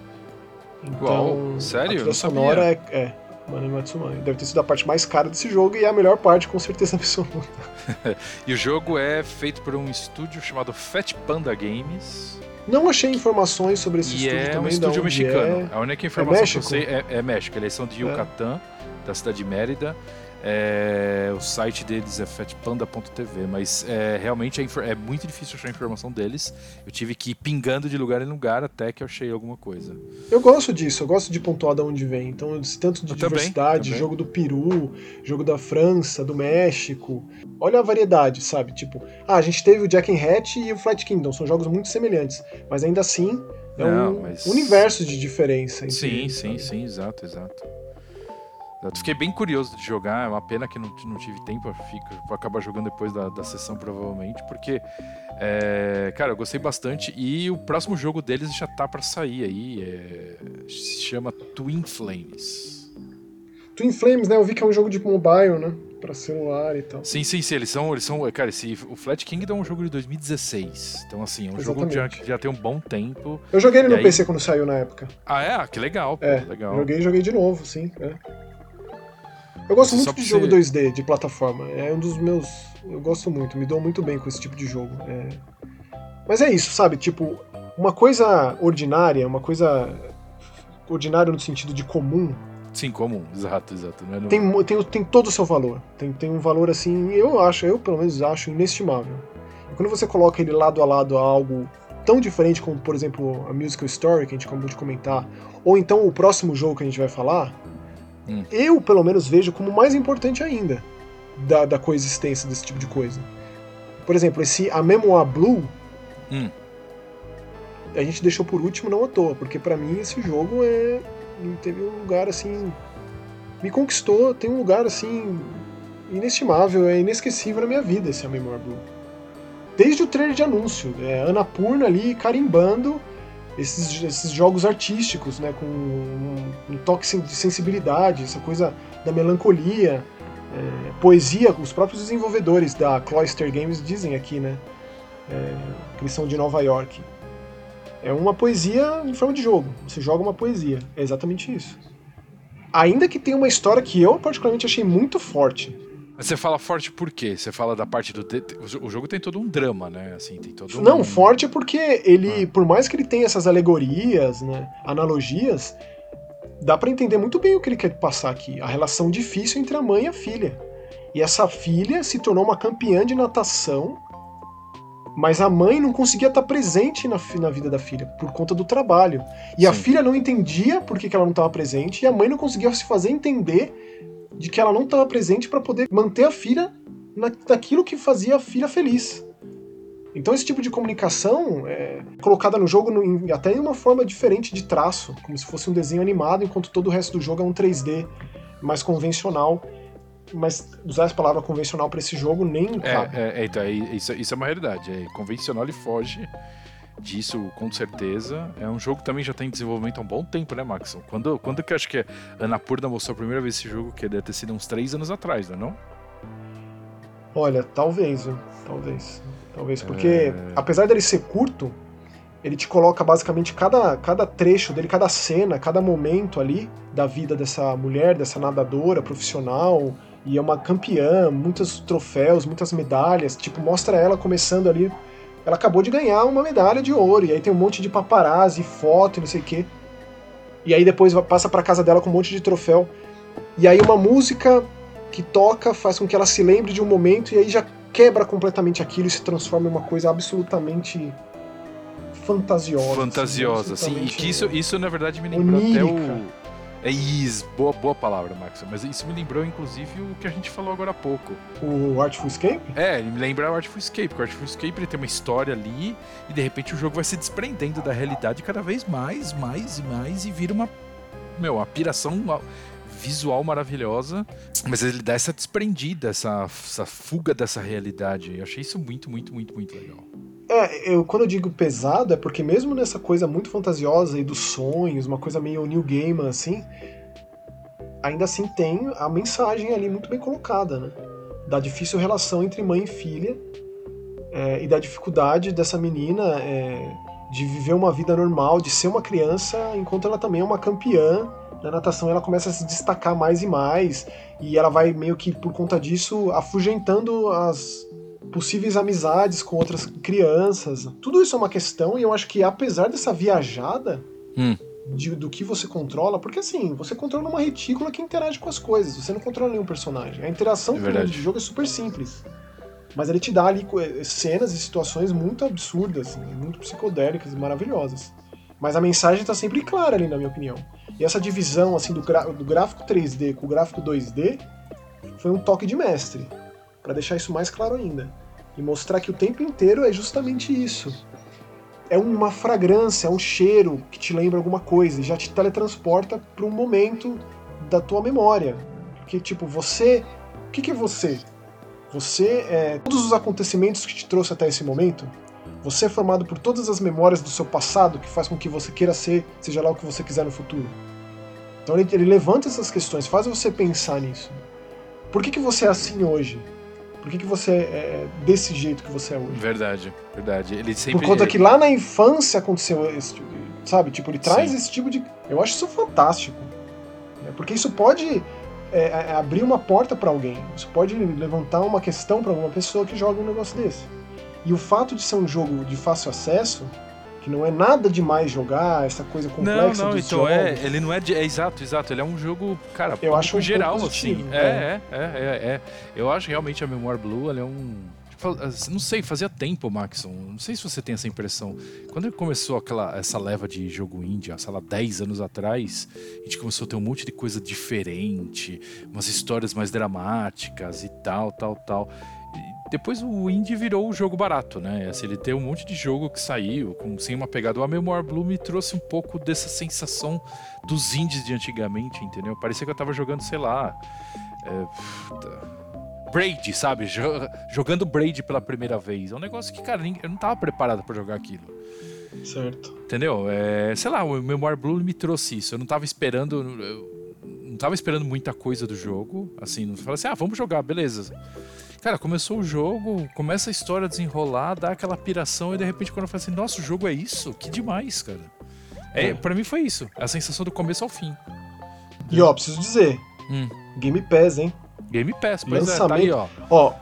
Então, Uau, sério? a trilha sonora é, é, Manami Matsumai. Deve ter sido a parte mais cara desse jogo e é a melhor parte, com certeza absoluta. e o jogo é feito por um estúdio chamado Fat Panda Games. Não achei informações sobre esse e estúdio é também. Um estúdio mexicano. É... A única informação é que eu sei é, é México. Eles são de Yucatán, é. da cidade de Mérida. É... O site deles é fatpanda.tv, mas é, realmente é, é, muito difícil achar informação deles. Eu tive que ir pingando de lugar em lugar até que eu achei alguma coisa. Eu gosto disso, eu gosto de pontuar de onde vem. Então, tanto de eu diversidade, também, também. jogo do Peru, jogo da França, do México. Olha a variedade, sabe? Tipo, ah, a gente teve o Jack and Hatch e o Flight Kingdom, são jogos muito semelhantes, mas ainda assim é Não, um mas... universo de diferença. Sim, sim, sim, exato, exato. Eu fiquei bem curioso de jogar, é uma pena que não, não tive tempo, fico, vou acabar jogando depois da, da sessão provavelmente, porque, é, cara, eu gostei bastante e o próximo jogo deles já tá para sair aí, é, se chama Twin Flames. Twin Flames, né? Eu vi que é um jogo de mobile, né? Pra celular e tal. Sim, sim, sim. Eles são. Eles são cara, esse, o Flat Kingdom é um jogo de 2016. Então, assim, é um Exatamente. jogo que já, já tem um bom tempo. Eu joguei ele no aí... PC quando saiu na época. Ah, é? Que legal. Pô, é, legal. Joguei joguei de novo, sim. É. Eu gosto muito de jogo 2D, de plataforma. É um dos meus. Eu gosto muito, me dou muito bem com esse tipo de jogo. É... Mas é isso, sabe? Tipo, uma coisa ordinária, uma coisa ordinária no sentido de comum. Sim, comum, exato, exato. É no... tem, tem, tem todo o seu valor. Tem, tem um valor assim, eu acho, eu pelo menos acho inestimável. E quando você coloca ele lado a lado a algo tão diferente como, por exemplo, a Musical Story, que a gente acabou de comentar, ou então o próximo jogo que a gente vai falar, hum. eu, pelo menos, vejo como mais importante ainda da, da coexistência desse tipo de coisa. Por exemplo, esse A Memoir Blue, hum. a gente deixou por último não à toa, porque para mim esse jogo é teve um lugar assim me conquistou, tem um lugar assim inestimável, é inesquecível na minha vida esse A Memoir Blue. Desde o trailer de anúncio, é Ana Purna ali carimbando esses, esses jogos artísticos, né, com um, um toque de sensibilidade, essa coisa da melancolia, é, poesia, os próprios desenvolvedores da Cloister Games dizem aqui, né, é, eles são de Nova York. É uma poesia em forma de jogo, você joga uma poesia, é exatamente isso. Ainda que tenha uma história que eu particularmente achei muito forte, mas você fala forte por quê? Você fala da parte do. O jogo tem todo um drama, né? Assim, tem todo um... Não, forte porque ele, ah. por mais que ele tenha essas alegorias, né? Analogias, dá para entender muito bem o que ele quer passar aqui. A relação difícil entre a mãe e a filha. E essa filha se tornou uma campeã de natação, mas a mãe não conseguia estar presente na, na vida da filha por conta do trabalho. E Sim. a filha não entendia por que, que ela não estava presente, e a mãe não conseguia se fazer entender de que ela não estava presente para poder manter a filha na, naquilo que fazia a filha feliz. Então esse tipo de comunicação é colocada no jogo no, em, até em uma forma diferente de traço, como se fosse um desenho animado, enquanto todo o resto do jogo é um 3D mais convencional. Mas usar essa palavra convencional para esse jogo nem é, cabe. É, é, então, é, isso, isso é uma realidade. É convencional e foge disso, com certeza. É um jogo que também já tem desenvolvimento há um bom tempo, né, Max? Quando, quando que eu acho que a Anapurna mostrou a primeira vez esse jogo? Que deve ter sido uns três anos atrás, não é não? Olha, talvez, talvez. Talvez, porque é... apesar dele ser curto, ele te coloca basicamente cada, cada trecho dele, cada cena, cada momento ali da vida dessa mulher, dessa nadadora profissional, e é uma campeã, muitos troféus, muitas medalhas, tipo, mostra ela começando ali ela acabou de ganhar uma medalha de ouro, e aí tem um monte de paparazzi, foto e não sei o quê. E aí depois passa pra casa dela com um monte de troféu. E aí uma música que toca faz com que ela se lembre de um momento e aí já quebra completamente aquilo e se transforma em uma coisa absolutamente fantasiosa. Fantasiosa, assim, sim. E que isso, isso na verdade me lembrou até o é isso, boa, boa palavra, Max. Mas isso me lembrou, inclusive, o que a gente falou agora há pouco. O Artful Escape? É, ele me lembra o Artful Escape, porque o Artful Escape ele tem uma história ali e de repente o jogo vai se desprendendo da realidade cada vez mais, mais e mais e vira uma, meu, uma piração visual maravilhosa, mas ele dá essa desprendida, essa, essa fuga dessa realidade. Eu achei isso muito, muito, muito, muito legal. É, eu, quando eu digo pesado, é porque mesmo nessa coisa muito fantasiosa e dos sonhos, uma coisa meio New Game assim, ainda assim tem a mensagem ali muito bem colocada, né? Da difícil relação entre mãe e filha é, e da dificuldade dessa menina é, de viver uma vida normal, de ser uma criança, enquanto ela também é uma campeã na natação. Ela começa a se destacar mais e mais e ela vai meio que por conta disso afugentando as possíveis amizades com outras crianças. Tudo isso é uma questão e eu acho que apesar dessa viajada, hum. de, do que você controla, porque assim, você controla uma retícula que interage com as coisas, você não controla nenhum personagem. A interação É com o mundo de jogo é super simples. Mas ele te dá ali co- cenas e situações muito absurdas, assim, muito psicodélicas e maravilhosas. Mas a mensagem tá sempre clara ali, na minha opinião. E essa divisão assim do, do gráfico 3D com o gráfico 2D foi um toque de mestre, Pra deixar isso mais claro ainda. E mostrar que o tempo inteiro é justamente isso. É uma fragrância, é um cheiro que te lembra alguma coisa e já te teletransporta para um momento da tua memória. Que tipo, você. O que, que é você? Você é todos os acontecimentos que te trouxe até esse momento. Você é formado por todas as memórias do seu passado que faz com que você queira ser, seja lá o que você quiser no futuro. Então ele, ele levanta essas questões, faz você pensar nisso. Por que, que você é assim hoje? Por que, que você é desse jeito que você é hoje? Verdade, verdade. Ele sempre. Por conta que lá na infância aconteceu esse tipo, sabe? Tipo, ele traz Sim. esse tipo de. Eu acho isso fantástico. né? Porque isso pode é, é, abrir uma porta pra alguém. Isso pode levantar uma questão pra alguma pessoa que joga um negócio desse. E o fato de ser um jogo de fácil acesso, que não é nada demais jogar, essa coisa Não, complexa não, dos então jogos. é, ele não é, de- é exato, exato, ele é um jogo, cara, Eu acho um geral assim. positivo, É, é, é, é, é. Eu acho realmente a Memoir Blue, ele é um tipo, não sei, fazia tempo, Maxon. Não sei se você tem essa impressão. Quando ele começou aquela essa leva de jogo indie, sei lá, 10 anos atrás, a gente começou a ter um monte de coisa diferente, umas histórias mais dramáticas e tal, tal, tal. Depois o indie virou o jogo barato, né? Assim, ele tem um monte de jogo que saiu com, sem uma pegada. O A Memoir Blue me trouxe um pouco dessa sensação dos indies de antigamente, entendeu? Parecia que eu tava jogando, sei lá. É, Braid, sabe? Jo- Jogando Braid pela primeira vez. É um negócio que, cara, eu não tava preparado pra jogar aquilo. Certo. Entendeu? É, sei lá, o Memoir Blue me trouxe isso. Eu não tava esperando. Eu não tava esperando muita coisa do jogo. Assim, não falei assim, ah, vamos jogar, beleza. Cara, começou o jogo, começa a história a desenrolar, dá aquela piração, e de repente quando eu falei assim, nossa, o jogo é isso? Que demais, cara. É, É. Pra mim foi isso. A sensação do começo ao fim. E ó, preciso dizer, Hum. Game Pass, hein? Game Pass, pois é, tá aí, ó. Ó,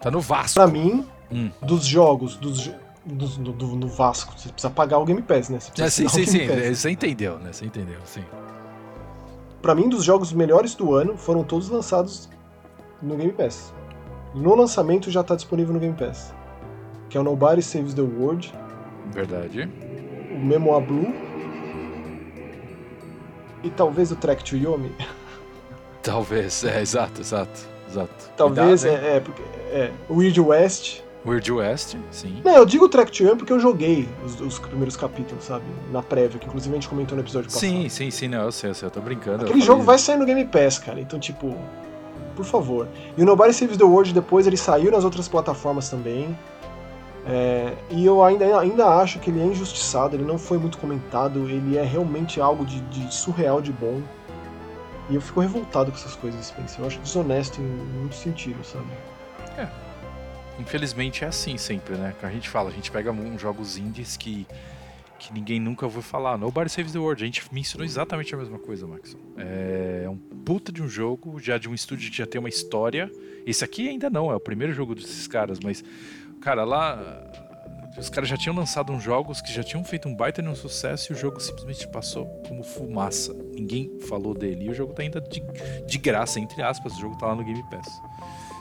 Tá no Vasco. pra mim, Hum. dos jogos, dos, dos- do, do- no Vasco, você precisa pagar o Game Pass, né? Você precisa É, sim, sim, o sim. Game Pass. Você entendeu, né? Você entendeu, sim. Pra mim, dos jogos melhores do ano foram todos lançados no Game Pass. No lançamento já tá disponível no Game Pass. Que é o Nobody Saves the World, Verdade. o Memoir Blue e talvez o Track to Yomi. Talvez, é, exato, exato, exato. Talvez Cuidado, é, é, porque, é, Weird West. Weird West, sim. Não, eu digo Track to Yomi porque eu joguei os, os primeiros capítulos, sabe? Na prévia, que inclusive a gente comentou no episódio passado. Sim, sim, sim, não, eu sei, eu sei, eu tô brincando. eu Aquele falei- jogo vai sair no Game Pass, cara. Então, tipo, por favor. E o Nobody Saves the World depois ele saiu nas outras plataformas também. É, e eu ainda, ainda acho que ele é injustiçado, ele não foi muito comentado, ele é realmente algo de, de surreal de bom. E eu fico revoltado com essas coisas, Spencer. Eu acho desonesto em muitos sentidos, sabe? Infelizmente é assim sempre, né? A gente fala, a gente pega jogos indies que, que ninguém nunca ouviu falar. Nobody Saves the World, a gente mencionou exatamente a mesma coisa, Max. É um puta de um jogo, já de um estúdio que já tem uma história. Esse aqui ainda não, é o primeiro jogo desses caras, mas, cara, lá. Os caras já tinham lançado uns jogos que já tinham feito um baita de um sucesso e o jogo simplesmente passou como fumaça. Ninguém falou dele. E o jogo tá ainda de, de graça, entre aspas, o jogo tá lá no Game Pass.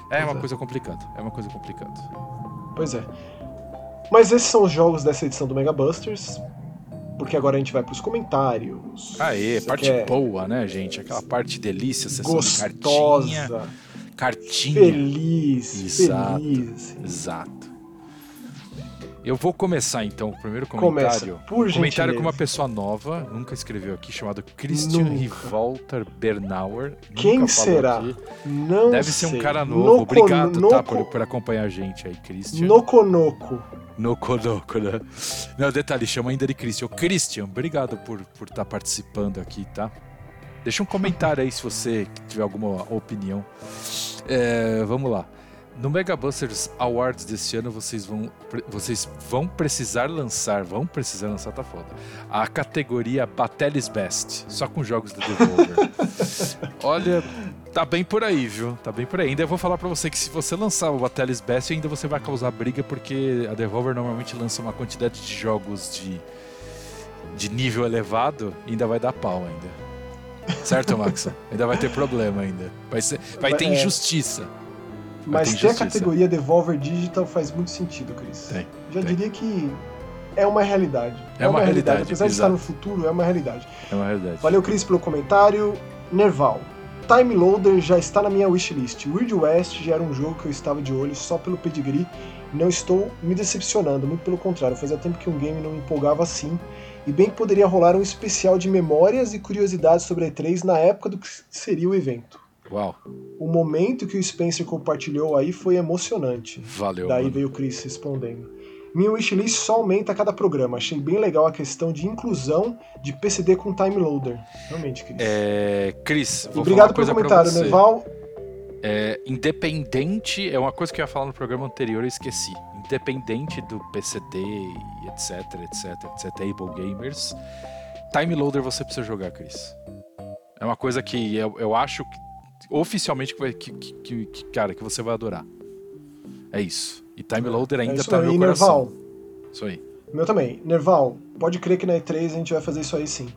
É uma Exato. coisa complicada, é uma coisa complicada. Pois é. Mas esses são os jogos dessa edição do Mega Busters. Porque agora a gente vai pros comentários. Aê, Você parte quer boa, né, gente? Aquela parte delícia, sessão de cartinha. gostosa, Cartinha. feliz, Exato. feliz. Exato. Eu vou começar então com o primeiro Começa, comentário. por comentário com uma pessoa nova, nunca escreveu aqui, chamado Christian Nunca. Rivolter Bernauer. Quem será? aqui. Não Deve ser um sei. cara novo. Obrigado, tá, por, por acompanhar a gente aí, Christian. Noconoco. Noco, Noco, né? Não, detalhe, chama ainda de Christian. Christian, obrigado por estar por tá participando aqui, tá? Deixa um comentário aí se você tiver alguma opinião. É, vamos lá. No Mega Busters Awards desse ano, vocês vão, vocês vão precisar lançar, vão precisar lançar, tá foda, a categoria Batelis Best, só com jogos da Devolver. Olha, tá bem por aí, viu? Tá bem por aí. Ainda eu vou falar pra você que se você lançar o Batelis Best, ainda você vai causar briga, porque a Devolver normalmente lança uma quantidade de jogos de de nível elevado, ainda vai dar pau ainda. Certo, Max? ainda vai ter problema ainda. Vai, ser, vai ter é. injustiça. Mas ter, a categoria Devolver Digital faz muito sentido, Cris. Tem, Já tem. diria que é uma realidade. É, é uma, uma, realidade. Apesar exato. de estar no futuro, é uma realidade. É uma realidade. Valeu, Cris, pelo comentário. Nerval. Time Loader já está na minha wishlist. Weird West já era um jogo que eu estava de olho só pelo pedigree. Não estou me decepcionando, muito pelo contrário. Fazia tempo que um game não me empolgava assim. E bem que poderia rolar um especial de memórias e curiosidades sobre a E3 na época do que seria o evento. Uau. O momento que o Spencer compartilhou aí foi emocionante. Valeu. Daí mano. veio o Chris respondendo. Minha wishlist só aumenta a cada programa. Achei bem legal a questão de inclusão de PCD com time loader. Realmente, Cris. É, Cris, Obrigado pelo comentário, Neval. É, independente, é uma coisa que eu ia falar no programa anterior e esqueci. Independente do PCD, etc, etc, etc, Table Gamers, Time Loader você precisa jogar, Cris. É uma coisa que eu, eu acho que, oficialmente que, que, que, que, cara, que você vai adorar. É isso. E Time Loader ainda é tá no meu coração. Nerval. Isso aí. Meu também. Nerval, pode crer que na E3 a gente vai fazer isso aí sim.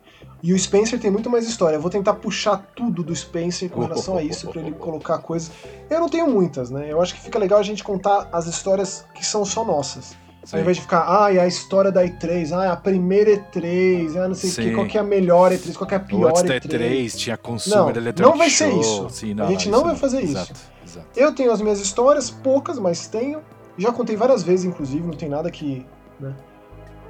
E o Spencer tem muito mais história. Eu vou tentar puxar tudo do Spencer com relação a isso, para ele colocar coisas. Eu não tenho muitas, né? Eu acho que fica legal a gente contar as histórias que são só nossas. Sim. Ao invés de ficar, ah, a história da E3, ah, a primeira E3, ah, não sei o que, qual que é a melhor E3, qual que é a pior o E3. E3 tinha Consumer não, Electronic Não vai ser Show. isso. Sim, não, a gente não, vai fazer Exato, isso. Exato. Eu tenho as minhas histórias, poucas, mas tenho. Já contei várias vezes, inclusive, não tem nada que. Né?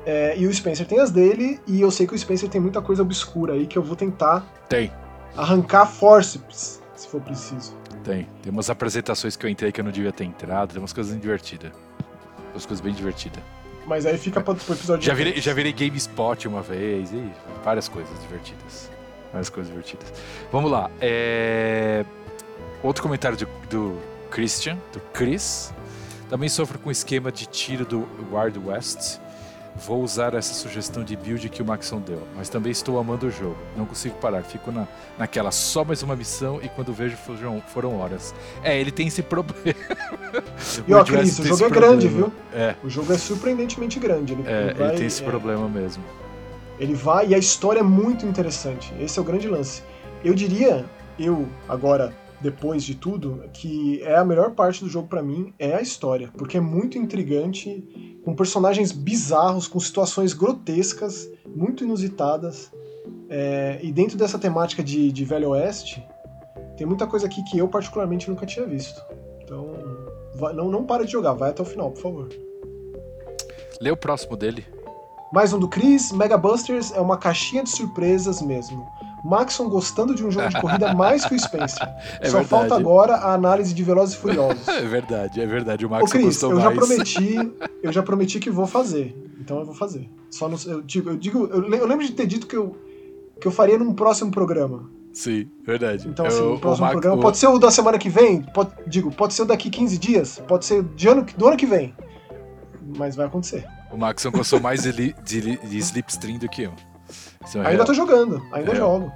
É, e o Spencer tem as dele, e eu sei que o Spencer tem muita coisa obscura aí que eu vou tentar tem. arrancar forceps, se for preciso. Tem. Tem umas apresentações que eu entrei que eu não devia ter entrado, tem umas coisas divertidas. Umas coisas bem divertidas. Mas aí fica pro episódio já virei, já virei GameSpot uma vez, e várias coisas divertidas. Várias coisas divertidas. Vamos lá. É... Outro comentário do, do Christian, do Chris. Também sofro com o esquema de tiro do Wild West. Vou usar essa sugestão de build que o Maxon deu, mas também estou amando o jogo. Não consigo parar, fico na, naquela só mais uma missão e quando vejo foram, foram horas. É, ele tem esse problema. e ó, Cris, o jogo é problema. grande, viu? É. O jogo é surpreendentemente grande. Ele, é, ele, vai, ele tem esse é, problema mesmo. Ele vai e a história é muito interessante. Esse é o grande lance. Eu diria, eu agora depois de tudo, que é a melhor parte do jogo para mim é a história, porque é muito intrigante, com personagens bizarros, com situações grotescas, muito inusitadas. É, e dentro dessa temática de, de Velho Oeste, tem muita coisa aqui que eu particularmente nunca tinha visto. Então, vai, não, não para de jogar, vai até o final, por favor. Lê o próximo dele. Mais um do Chris, Mega Busters é uma caixinha de surpresas mesmo. Maxon gostando de um jogo de corrida mais que o Spencer. É Só verdade. falta agora a análise de Velozes e Furiosos. É verdade, é verdade. O Maxon Ô, Cris, gostou eu mais. já prometi, eu já prometi que vou fazer. Então eu vou fazer. Só no, eu digo, eu digo, eu lembro de ter dito que eu que eu faria num próximo programa. Sim, verdade. Então, assim, o, o próximo o programa o... pode ser o da semana que vem, pode, digo, pode ser o daqui 15 dias, pode ser de ano, do ano que vem. Mas vai acontecer. O Maxon gostou mais de, de, de Slipstream do que eu. Ainda real. tô jogando, ainda é. jogo.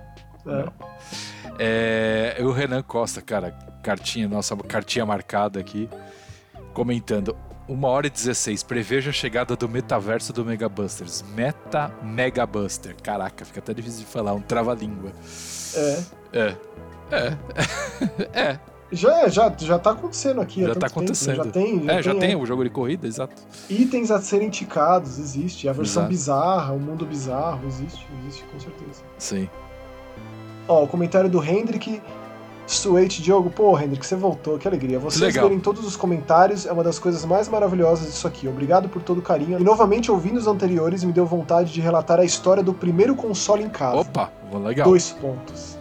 É. É, o Renan Costa, cara, cartinha, nossa cartinha marcada aqui, comentando. Uma hora e 16, preveja a chegada do metaverso do Megabusters. Meta Megabuster. Caraca, fica até difícil de falar, um trava-língua. É. É. É. é. Já, já, já tá acontecendo aqui. Já tá acontecendo. Tempo. Já tem. Já é, tem, já tem é. o jogo de corrida, exato. Itens a serem ticados, existe. A versão Exato. bizarra, o mundo bizarro, existe, existe com certeza. Sim. Ó, o comentário do Hendrick. Sweet Diogo, pô, Hendrick, você voltou, que alegria. Vocês lerem todos os comentários é uma das coisas mais maravilhosas disso aqui. Obrigado por todo o carinho. E novamente, ouvindo os anteriores, me deu vontade de relatar a história do primeiro console em casa. Opa, legal. Dois pontos.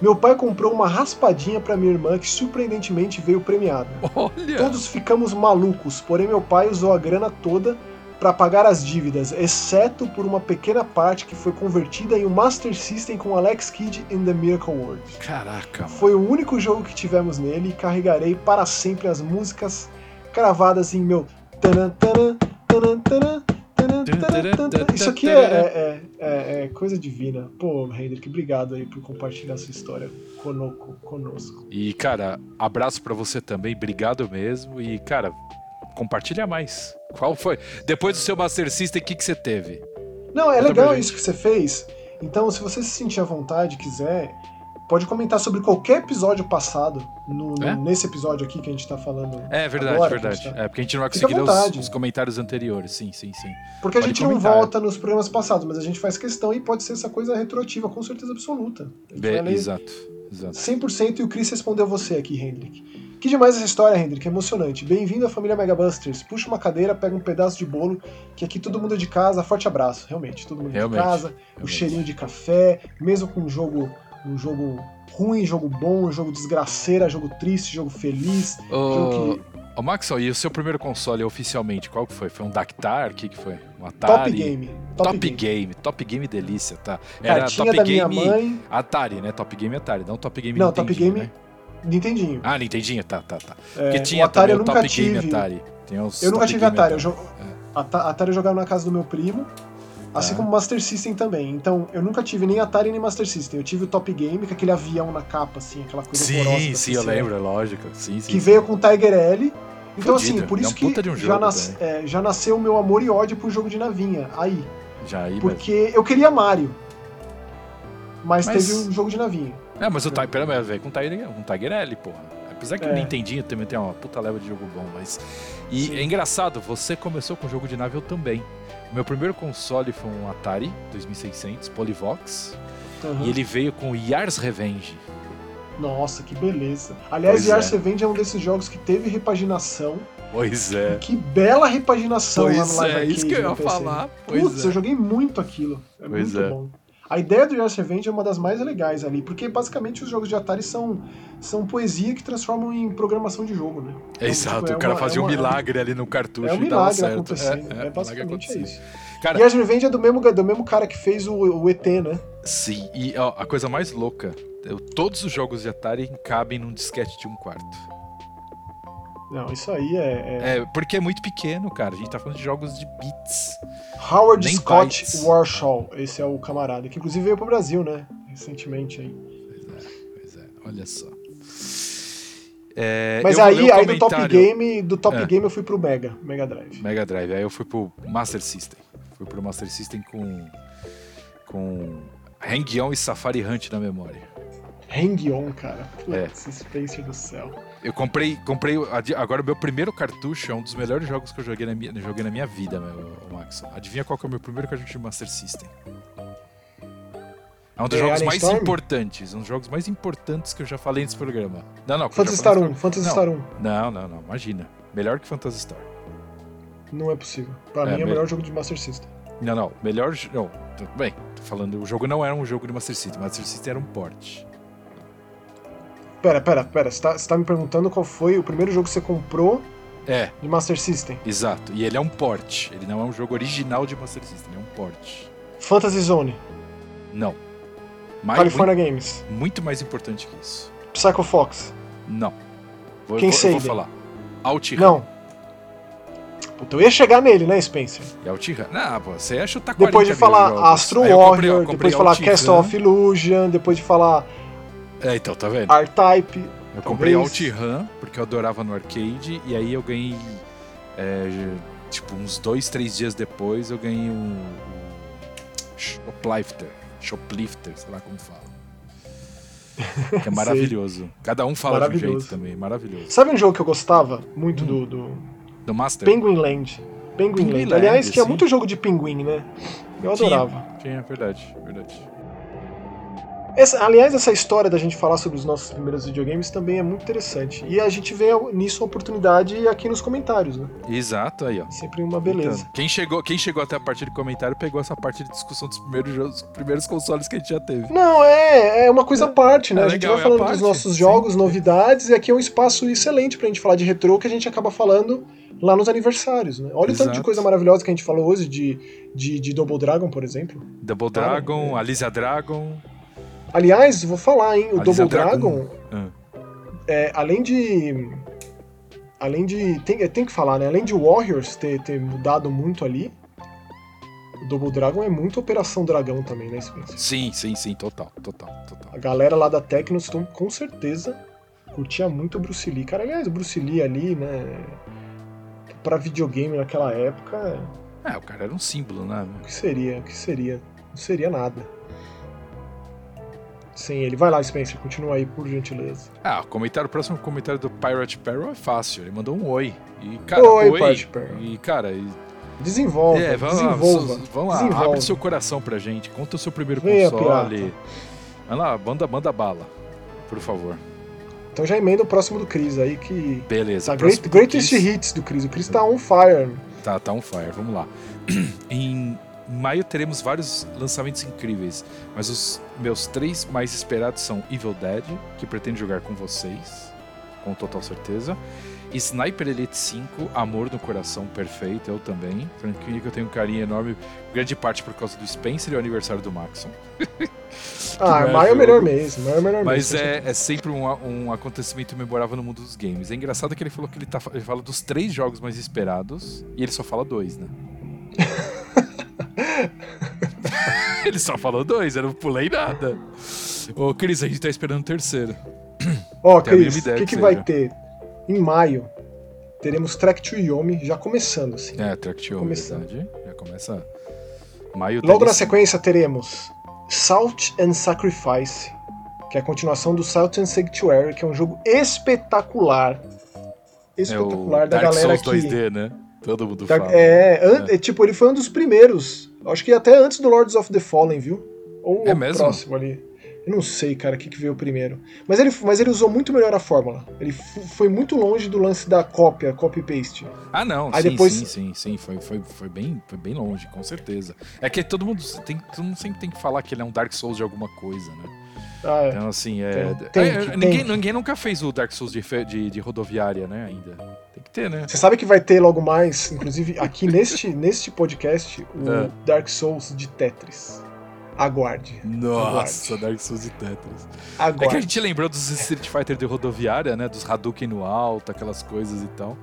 Meu pai comprou uma raspadinha para minha irmã que surpreendentemente veio premiada. Olha! Todos ficamos malucos, porém meu pai usou a grana toda para pagar as dívidas, exceto por uma pequena parte que foi convertida em um Master System com Alex Kidd in the Miracle World. Caraca, mano. Foi o único jogo que tivemos nele e carregarei para sempre as músicas cravadas em meu tanan, tanan, Isso aqui é, é, é, é coisa divina. Pô, Hendrick, obrigado aí por compartilhar sua história conosco. conosco. E, cara, abraço para você também, obrigado mesmo. E, cara, compartilha mais. Qual foi? Depois do seu Master System, o que, que você teve? Não, é Conta legal isso que você fez. Então, se você se sentir à vontade, quiser, pode comentar sobre qualquer episódio passado, no, no- É? nesse episódio aqui que a gente tá falando. É verdade, agora, a verdade. gente tá- É porque a gente não vai conseguir os, os comentários anteriores. Sim, sim, sim. Porque a Pode gente não comentar. volta nos programas passados, mas a gente faz questão e pode ser essa coisa retroativa, com certeza absoluta. A gente Be- exato, exato. 100% e o Chris respondeu você aqui, Hendrick. Que demais essa história, Hendrick, emocionante. Bem-vindo à família Megabusters. Puxa uma cadeira, pega um pedaço de bolo, que aqui todo mundo é de casa. Forte abraço, realmente. Todo mundo Realmente, de casa, o realmente. cheirinho de café, mesmo com um jogo, um jogo ruim, jogo bom, um jogo desgraceira, jogo triste, jogo feliz. jogo que- Ô, Maxwell, e o seu primeiro console oficialmente, qual que foi? Foi um Dactar? O que, que foi? Um Atari? Top game. Top, Top, game. game. Top Game delícia, tá. Era Cartinha Top da minha Game mãe. Atari, né? Top Game Atari, não Top Game Não, Top Game né? Nintendinho. Ah, Nintendinho, tá, tá, tá. É, Porque tinha o Atari também eu o Top tive. Game Atari. Eu nunca tive Game Atari. Eu jo... É. Ata- Atari eu jogava na casa do meu primo, assim Ah. como Master System também. Então, eu nunca tive nem Atari nem Master System. Eu tive o Top Game, com aquele avião na capa, assim, aquela coisa horrorosa. Sim, sim, eu lembro, é lógico. Sim, sim. Que sim. veio com Tiger L. Então, Fudido, assim, por é isso um que um já, nas- é, já nasceu o meu amor e ódio pro jogo de navinha. Aí. Já aí, Porque eu queria Mario. Mas, Mas- teve um jogo de navinha. É, mas o Tiger, mas veio com o Tiger, o Tiger L, porra. Apesar que É. o Nintendinho também tem uma puta leva de jogo bom, mas... E Sim. é engraçado, você começou com jogo de nave, eu também. Meu primeiro console foi um Atari 2600 Polyvox, Aham. e ele veio com Yars Revenge. Nossa, que beleza. Aliás, Pois Yars é. Revenge é um desses jogos que teve repaginação. Pois é. Que bela repaginação lá no Pois Live é, isso Arcade que eu ia PC. falar. Pois Putz, é. eu joguei muito aquilo. É Pois muito é. bom. A ideia do Yars Revenge é uma das mais legais ali, porque basicamente os jogos de Atari são, são poesia que transformam em programação de jogo, né? É Então, exato, tipo, é o cara uma- fazia é um uma- milagre ali no cartucho É um e dava milagre certo. acontecendo. É, milagre basicamente é acontecia. isso. Cara, Yars Revenge é do mesmo, do mesmo cara que fez o, o ET, né? sim, e ó, a coisa mais louca, eu- todos os jogos de Atari cabem num disquete de um quarto. Não, isso aí é. é- É, porque é muito pequeno, cara. A gente tá falando de jogos de bits. Howard nem Scott bytes. Warshaw, esse é o camarada, que inclusive veio pro Brasil, né? Recentemente aí. Pois é, pois é, olha só. É, Mas aí, aí do Top Game, do Top É. Game eu fui pro Mega, Mega Drive. Mega Drive, aí eu fui pro Master System. Fui pro Master System com. com. Hang-On e Safari Hunt na memória. Hang-On, cara. É. Putz, Spencer do céu. Eu comprei, comprei. Agora o meu primeiro cartucho é um dos melhores jogos que eu joguei na minha, joguei na minha vida, meu, Max. Adivinha qual que é o meu primeiro cartucho de Master System? É um dos É jogos Alien mais Storm? importantes, um dos jogos mais importantes que eu já falei nesse programa. Não, não. Phantasy Star falei 1, nesse Phantasy Não. Star 1. pro- Não, não, não, imagina. Melhor que Phantasy Star. Não é possível. Pra É, mim é o me- melhor jogo de Master System. Não, não. Melhor. Não, tudo bem. Tô falando. O jogo não era um jogo de Master System. Master System era um port. Pera, pera, pera. Você tá, você tá me perguntando qual foi o primeiro jogo que você comprou É, de Master System? exato. E ele é um port. Ele não é um jogo original de Master System. Ele é um port. Fantasy Zone, Não. Mais, California Games, muito, muito mais importante que isso. Psycho Fox. Não. Vou, Quem sei, vou né? falar. Outrun. Não. Puta, eu ia chegar nele, né, Spencer? E Outrun. Não, pô, você ia chutar 40 Depois de falar. Astro eu comprei- Warrior, comprei depois de falar Outrun. Castle of Illusion, depois de falar É, então, tá vendo? R-Type. Eu comprei talvez. OutRun porque eu adorava no arcade e aí eu ganhei é, tipo uns dois, três dias depois eu ganhei um, Shoplifter, Shoplifter, sei lá como fala. Que é maravilhoso. Cada um fala de um jeito também, maravilhoso. Sabe um jogo que eu gostava muito Hum. do, do Do Master? Penguin Land? Penguin, Penguin Land. Land, Aliás, tinha sim. muito jogo de pinguim, né? Eu Tinha. adorava. Tinha, verdade, verdade. Essa- aliás, essa história da gente falar sobre os nossos primeiros videogames também é muito interessante. E a gente vê nisso a oportunidade aqui nos comentários, né? Exato, aí ó. Sempre uma beleza. Então, quem chegou, quem chegou até a parte de comentário pegou essa parte de discussão dos primeiros jogos, primeiros consoles que a gente já teve. Não, é, é uma coisa à parte, né? É a gente legal, vai é falando parte, dos nossos sim. jogos, novidades, e aqui é um espaço excelente pra gente falar de retrô que a gente acaba falando lá nos aniversários, né? Olha o tanto de Exato. coisa maravilhosa que a gente falou hoje de, de, de Double Dragon, por exemplo. Double Cara, Dragon, é. Alicia Dragon. Aliás, vou falar, hein? O Double Dragon, Ah. é, além de. Além de. Tem, tem que falar, né? Além de Warriors ter, ter mudado muito ali, o Double Dragon é muito Operação Dragão também, né, Spencer? Sim, sim, sim, total, total, total. A galera lá da Tecnos, com certeza, curtia muito o Bruce Lee. Cara, aliás, o Bruce Lee ali, né? Pra videogame naquela época, É, o cara era um símbolo, né? O que seria? O que seria? Não seria nada. Sem ele. Vai lá, Spencer, continua aí, por gentileza. Ah, o comentário, o próximo comentário do Pirate Perro é fácil. Ele mandou um oi. E, cara, oi, oi. Pirate Perro. E, cara, e- Desenvolva, é, vamos desenvolva. lá, vamos lá, desenvolva. abre seu coração pra gente. Conta o seu primeiro Venha, console. pirata. Vai lá, manda, manda bala, por favor. Então já emenda o próximo do Chris aí, que... Beleza. Tá great, greatest Chris. hits do Chris. O Chris tá on fire. Tá, tá on fire, vamos lá. em maio teremos vários lançamentos incríveis, mas os meus três mais esperados são Evil Dead, que pretendo jogar com vocês, com total certeza. Sniper Elite 5, Amor no Coração Perfeito, eu também. Franquia que eu tenho um carinho enorme, grande parte por causa do Spencer e o aniversário do Maxon. Ah, maio é o melhor mês. Maio é o melhor Mas mês. é, é sempre um, um acontecimento memorável no mundo dos games. É engraçado que ele falou que ele, tá, ele fala dos três jogos mais esperados e ele só fala dois, né? ele só falou dois, eu não pulei nada. Ô, Cris, a gente tá esperando o terceiro. Ó, mínima Cris, o que, que que vai ter? Em maio, teremos Track to Yomi, já começando, assim. É, Track to Home, Começando. verdade. Já começa. Maio Logo na sequência teremos Salt and Sacrifice, que é a continuação do Salt and Sanctuary, que é um jogo espetacular. É Espetacular o da Dark galera Souls que. 2D, né? Todo mundo da- fala. é, an- é, tipo, ele foi um dos primeiros. Acho que até antes do Lords of the Fallen, viu? Ou É o mesmo? próximo ali. Eu não sei, cara, o que, que veio primeiro. Mas ele, mas ele usou muito melhor a fórmula. Ele foi muito longe do lance da cópia, copy-paste. Ah, não, Aí sim, depois- sim, sim, sim, foi, foi, foi, bem, foi bem longe, com certeza. É que todo mundo, tem, todo mundo sempre tem que falar que ele é um Dark Souls de alguma coisa, né? Ah, é. Então, assim, é. Tem- é, que- ninguém, tem ninguém nunca fez o Dark Souls de, de, de rodoviária, né? Ainda. Tem que ter, né? Você sabe que vai ter logo mais, inclusive aqui neste, neste podcast, o É. Dark Souls de Tetris. Aguarde. Nossa, Dark Souls de Tetris. É que a Aguarde. gente lembrou dos Street Fighter de rodoviária, né? Dos Hadouken no alto, aquelas coisas e tal.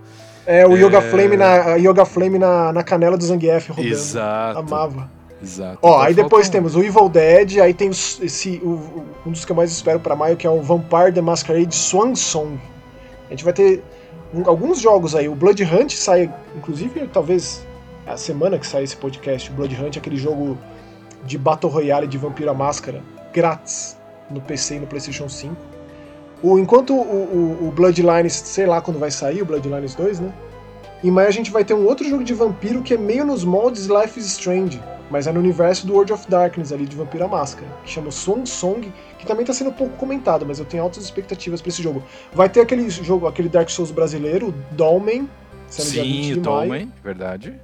É, o É. Yoga Flame, na, Yoga Flame na, na canela do Zangief rodando. Exato. Amava. Exato. Ó, Então aí depois faltam- temos o Evil Dead, aí tem esse, o- um dos que eu mais espero pra maio, que é o Vampire the Masquerade Swan Song. A gente vai ter um- alguns jogos aí. O Blood Hunt sai, inclusive, talvez a semana que sai esse podcast, o Blood Hunt, aquele jogo de Battle Royale de Vampiro à Máscara, grátis, no PC e no PlayStation 5. O, enquanto o, o, o Bloodlines, sei lá quando vai sair, o Bloodlines 2, né? Em maio a gente vai ter um outro jogo de vampiro que é meio nos moldes Life is Strange, mas é no universo do World of Darkness ali de Vampiro à Máscara, que chama Swan Song, que também tá sendo pouco comentado, mas eu tenho altas expectativas pra esse jogo. Vai ter aquele jogo, aquele Dark Souls brasileiro, Dolmen, sendo dia 20 Sim, de. Tommen, verdade.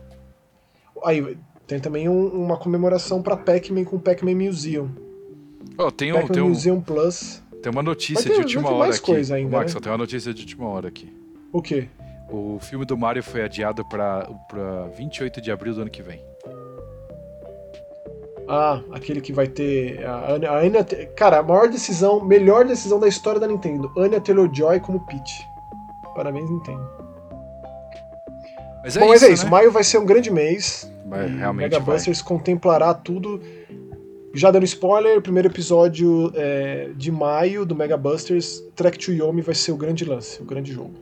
Aí tem também um- uma comemoração pra Pac-Man com o Pac-Man Museum. Ó, tem, um, Pac-Man tem, um, Museum Plus. tem uma notícia ter- de última hora mais aqui. coisa ainda, Max, né? tem uma notícia de última hora aqui. O quê? O filme do Mario foi adiado pra 28 de abril do ano que vem. Ah, aquele que vai ter. A Anya, a Anya- cara, a maior decisão, melhor decisão da história da Nintendo. Anya Taylor-Joy como Peach. Parabéns, Nintendo. Mas é Bom, isso, mas é isso. né? Maio vai ser um grande mês. Vai, realmente Mega vai. Busters contemplará tudo. Já dando spoiler, o primeiro episódio é, de maio do Mega Busters, Track to Yomi vai ser o grande lance, o grande jogo.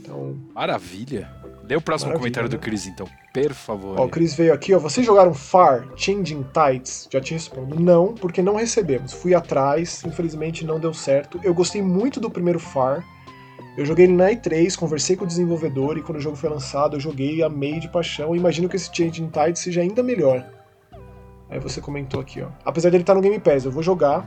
Então, Maravilha. Lê o próximo Maravilha, comentário do né? Chris, então. Por favor. ó, o Chris veio aqui, ó. Vocês jogaram Far Changing Tides? Já te respondo. Não, porque não recebemos. Fui atrás, infelizmente não deu certo. Eu gostei muito do primeiro Far. Eu joguei ele na E3, conversei com o desenvolvedor e quando o jogo foi lançado eu joguei e amei de paixão. Imagino que esse Changing Tides seja ainda melhor. Aí você comentou aqui, ó. Apesar dele estar no Game Pass, eu vou jogar.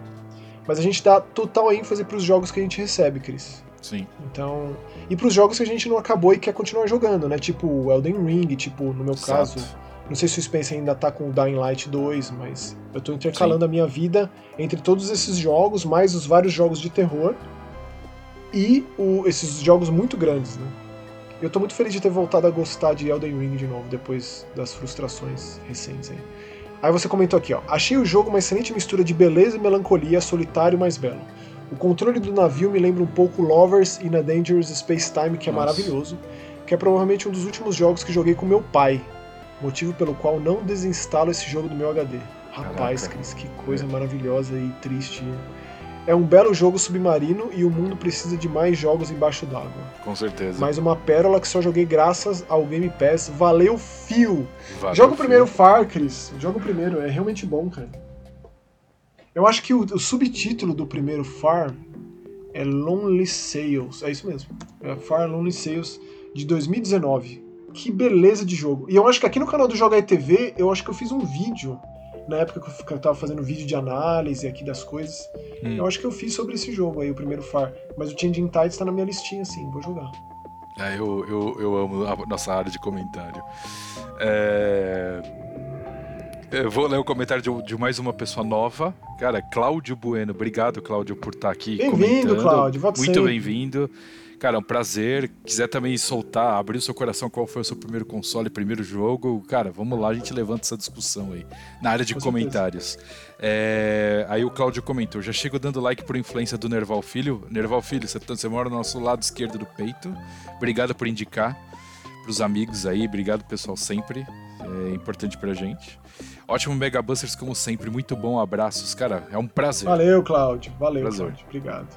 Mas a gente dá total ênfase pros jogos que a gente recebe, Chris. Sim. Então. E pros jogos que a gente não acabou e quer continuar jogando, né? Tipo o Elden Ring, tipo, no meu Exato. caso. Não sei se o Spencer ainda tá com o Dying Light 2, mas eu tô intercalando a minha vida entre todos esses jogos, mais os vários jogos de terror e o- esses jogos muito grandes, né? Eu tô muito feliz de ter voltado a gostar de Elden Ring de novo, depois das frustrações recentes aí. Aí você comentou aqui, ó. Achei o jogo uma excelente mistura de beleza e melancolia, solitário mais belo. O controle do navio me lembra um pouco Lovers in a Dangerous Space Time, que é Nossa. maravilhoso, que é provavelmente um dos últimos jogos que joguei com meu pai, motivo pelo qual não desinstalo esse jogo do meu HD. Rapaz, Caraca. Cris, que coisa maravilhosa e triste. É um belo jogo submarino e o mundo precisa de mais jogos embaixo d'água. Com certeza. Mais uma pérola que só joguei graças ao Game Pass. Valeu, fio! Valeu, Joga o primeiro Far, Chris. Joga o primeiro, é realmente bom, cara. Eu acho que o, o subtítulo do primeiro Far é Lonely Sales. É isso mesmo. É Far Lonely Sales de 2019. Que beleza de jogo. E eu acho que aqui no canal do Joga TV, eu acho que eu fiz um vídeo. Na época que eu f- que eu tava fazendo vídeo de análise aqui das coisas. Hum. Eu acho que eu fiz sobre esse jogo aí, o primeiro Far. Mas o Changing Tides tá na minha listinha, assim, vou jogar. É, eu, eu, eu amo a nossa área de comentário. É... Eu vou ler o comentário de, de mais uma pessoa nova. Cara, Cláudio Bueno. Obrigado, Cláudio, por estar aqui Bem-vindo, comentando. Cláudio, volte Muito bem-vindo. Cara, é um prazer. Quiser também soltar, abrir o seu coração qual foi o seu primeiro console, primeiro jogo. Cara, vamos lá, a gente levanta essa discussão aí. Na área de Com comentários. É, Aí o Cláudio comentou: já chego dando like por influência do Nerval Filho. Nerval Filho, você, tá- você mora no nosso lado esquerdo do peito. Obrigado por indicar pros amigos aí. Obrigado, pessoal, sempre. É importante pra gente. Ótimo Mega Busters, como sempre. Muito bom. Abraços. Cara, é um prazer. Valeu, Cláudio. Valeu, Prazer. Cláudio. Obrigado.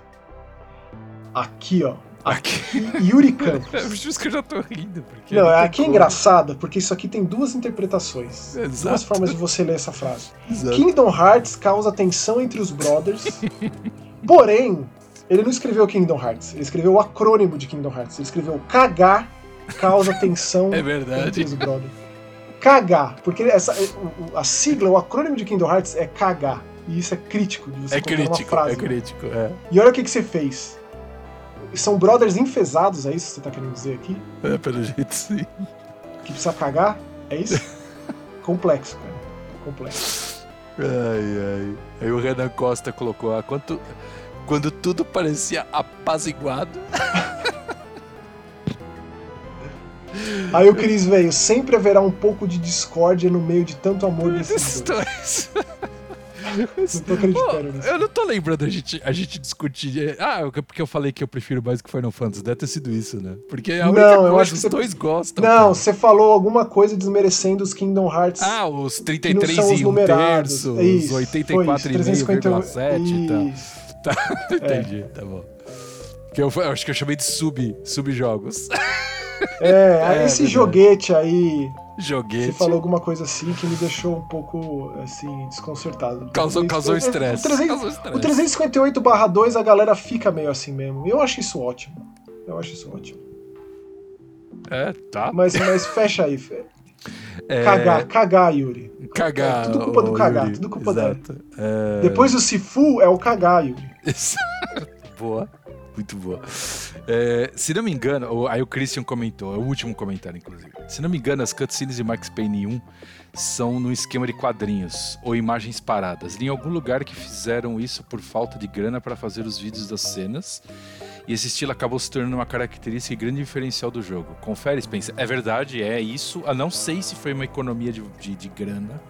Aqui, ó. Aqui. Yuri Campos. É isso que eu já tô rindo. Porque Não, tem aqui é engraçado, porque isso aqui tem duas interpretações. Duas Exato. formas de você ler essa frase. Exato. Kingdom Hearts causa tensão entre os brothers. porém, ele não escreveu Kingdom Hearts, ele escreveu o acrônimo de Kingdom Hearts. Ele escreveu KH causa tensão É entre verdade. os brothers. KH, porque essa, a sigla, o acrônimo de Kingdom Hearts é KH. E isso é crítico de você É crítico, uma frase. é crítico. É. E olha o que, que você fez. São brothers enfesados, é isso que você tá querendo dizer aqui? é, pelo jeito sim. Que precisa cagar? É isso? Complexo, cara. Complexo. Ai, ai. Aí o Renan Costa colocou: ah, quanto, quando tudo parecia apaziguado. Aí o Cris veio, sempre haverá um pouco de discórdia no meio de tanto amor desses Esses dois. Não tô acreditando nisso. eu não tô lembrando a gente, a gente discutir. Ah, porque eu falei que eu prefiro mais que Final Fantasy. Deve ter sido isso, né? Porque é a Não, eu coisa acho que os você- dois gostam. Não, você falou alguma coisa desmerecendo os Kingdom Hearts. Ah, os que 33 não são os e um terço, É isso, os foi isso, 84,5,7 tá. Isso. Tá, entendi, tá bom. Que eu, eu acho que eu chamei de sub, subjogos. É, É, esse verdade. joguete aí, Joguete. você falou alguma coisa assim que me deixou um pouco, assim, desconcertado. Causou, causou é, estresse. O 300 Causou o estresse. 358 2 a galera fica meio assim mesmo. Eu acho isso ótimo. Eu acho isso ótimo. É, tá. Mas, mas fecha aí. fe- É, Cagar, cagar, Yuri. Cagar. Tudo culpa do cagar, Yuri. tudo culpa dele. Exato. É... Depois do Sifu é o cagar, Yuri. boa. Muito boa. É, se não me engano, aí o Christian comentou, é o último comentário, inclusive. Se não me engano, as cutscenes de Max Payne 1 são no esquema de quadrinhos ou imagens paradas. Em algum lugar que fizeram isso por falta de grana para fazer os vídeos das cenas. E esse estilo acabou se tornando uma característica e grande diferencial do jogo. Confere, Spencer. É verdade, é isso. Eu não sei se foi uma economia de, de, de grana,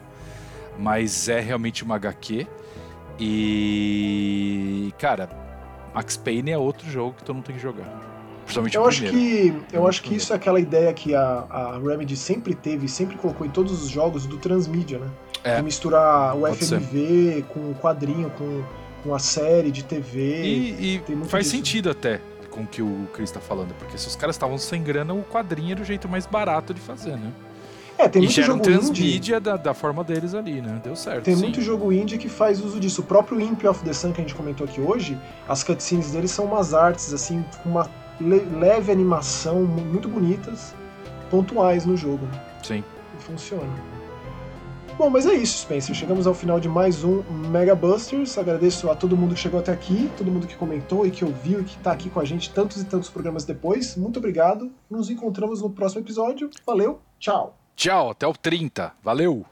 mas é realmente uma HQ. E. Cara, Max Payne é outro jogo que todo mundo tem que jogar. Principalmente Eu o acho que eu acho que isso é aquela ideia que a, a Remedy sempre teve, sempre colocou em todos os jogos do transmídia, né? É. De misturar o FMV com o quadrinho, com, com a série de TV. E, e faz disso. sentido até com o que o Chris tá falando, porque se os caras estavam sem grana, o quadrinho era o jeito mais barato de fazer, né? É, tem e muito um jogo indie. transmídia da, da forma deles ali, né? Deu certo. Tem sim. muito jogo indie que faz uso disso. O próprio Imp of the Sun que a gente comentou aqui hoje, as cutscenes deles são umas artes, assim, com uma le- leve animação, mu- muito bonitas, pontuais no jogo. Sim. E funciona. Bom, mas é isso, Spencer. Chegamos ao final de mais um Mega Busters. Agradeço a todo mundo que chegou até aqui, todo mundo que comentou e que ouviu e que tá aqui com a gente tantos e tantos programas depois. Muito obrigado. Nos encontramos no próximo episódio. Valeu, tchau! Tchau, até o 30. Valeu!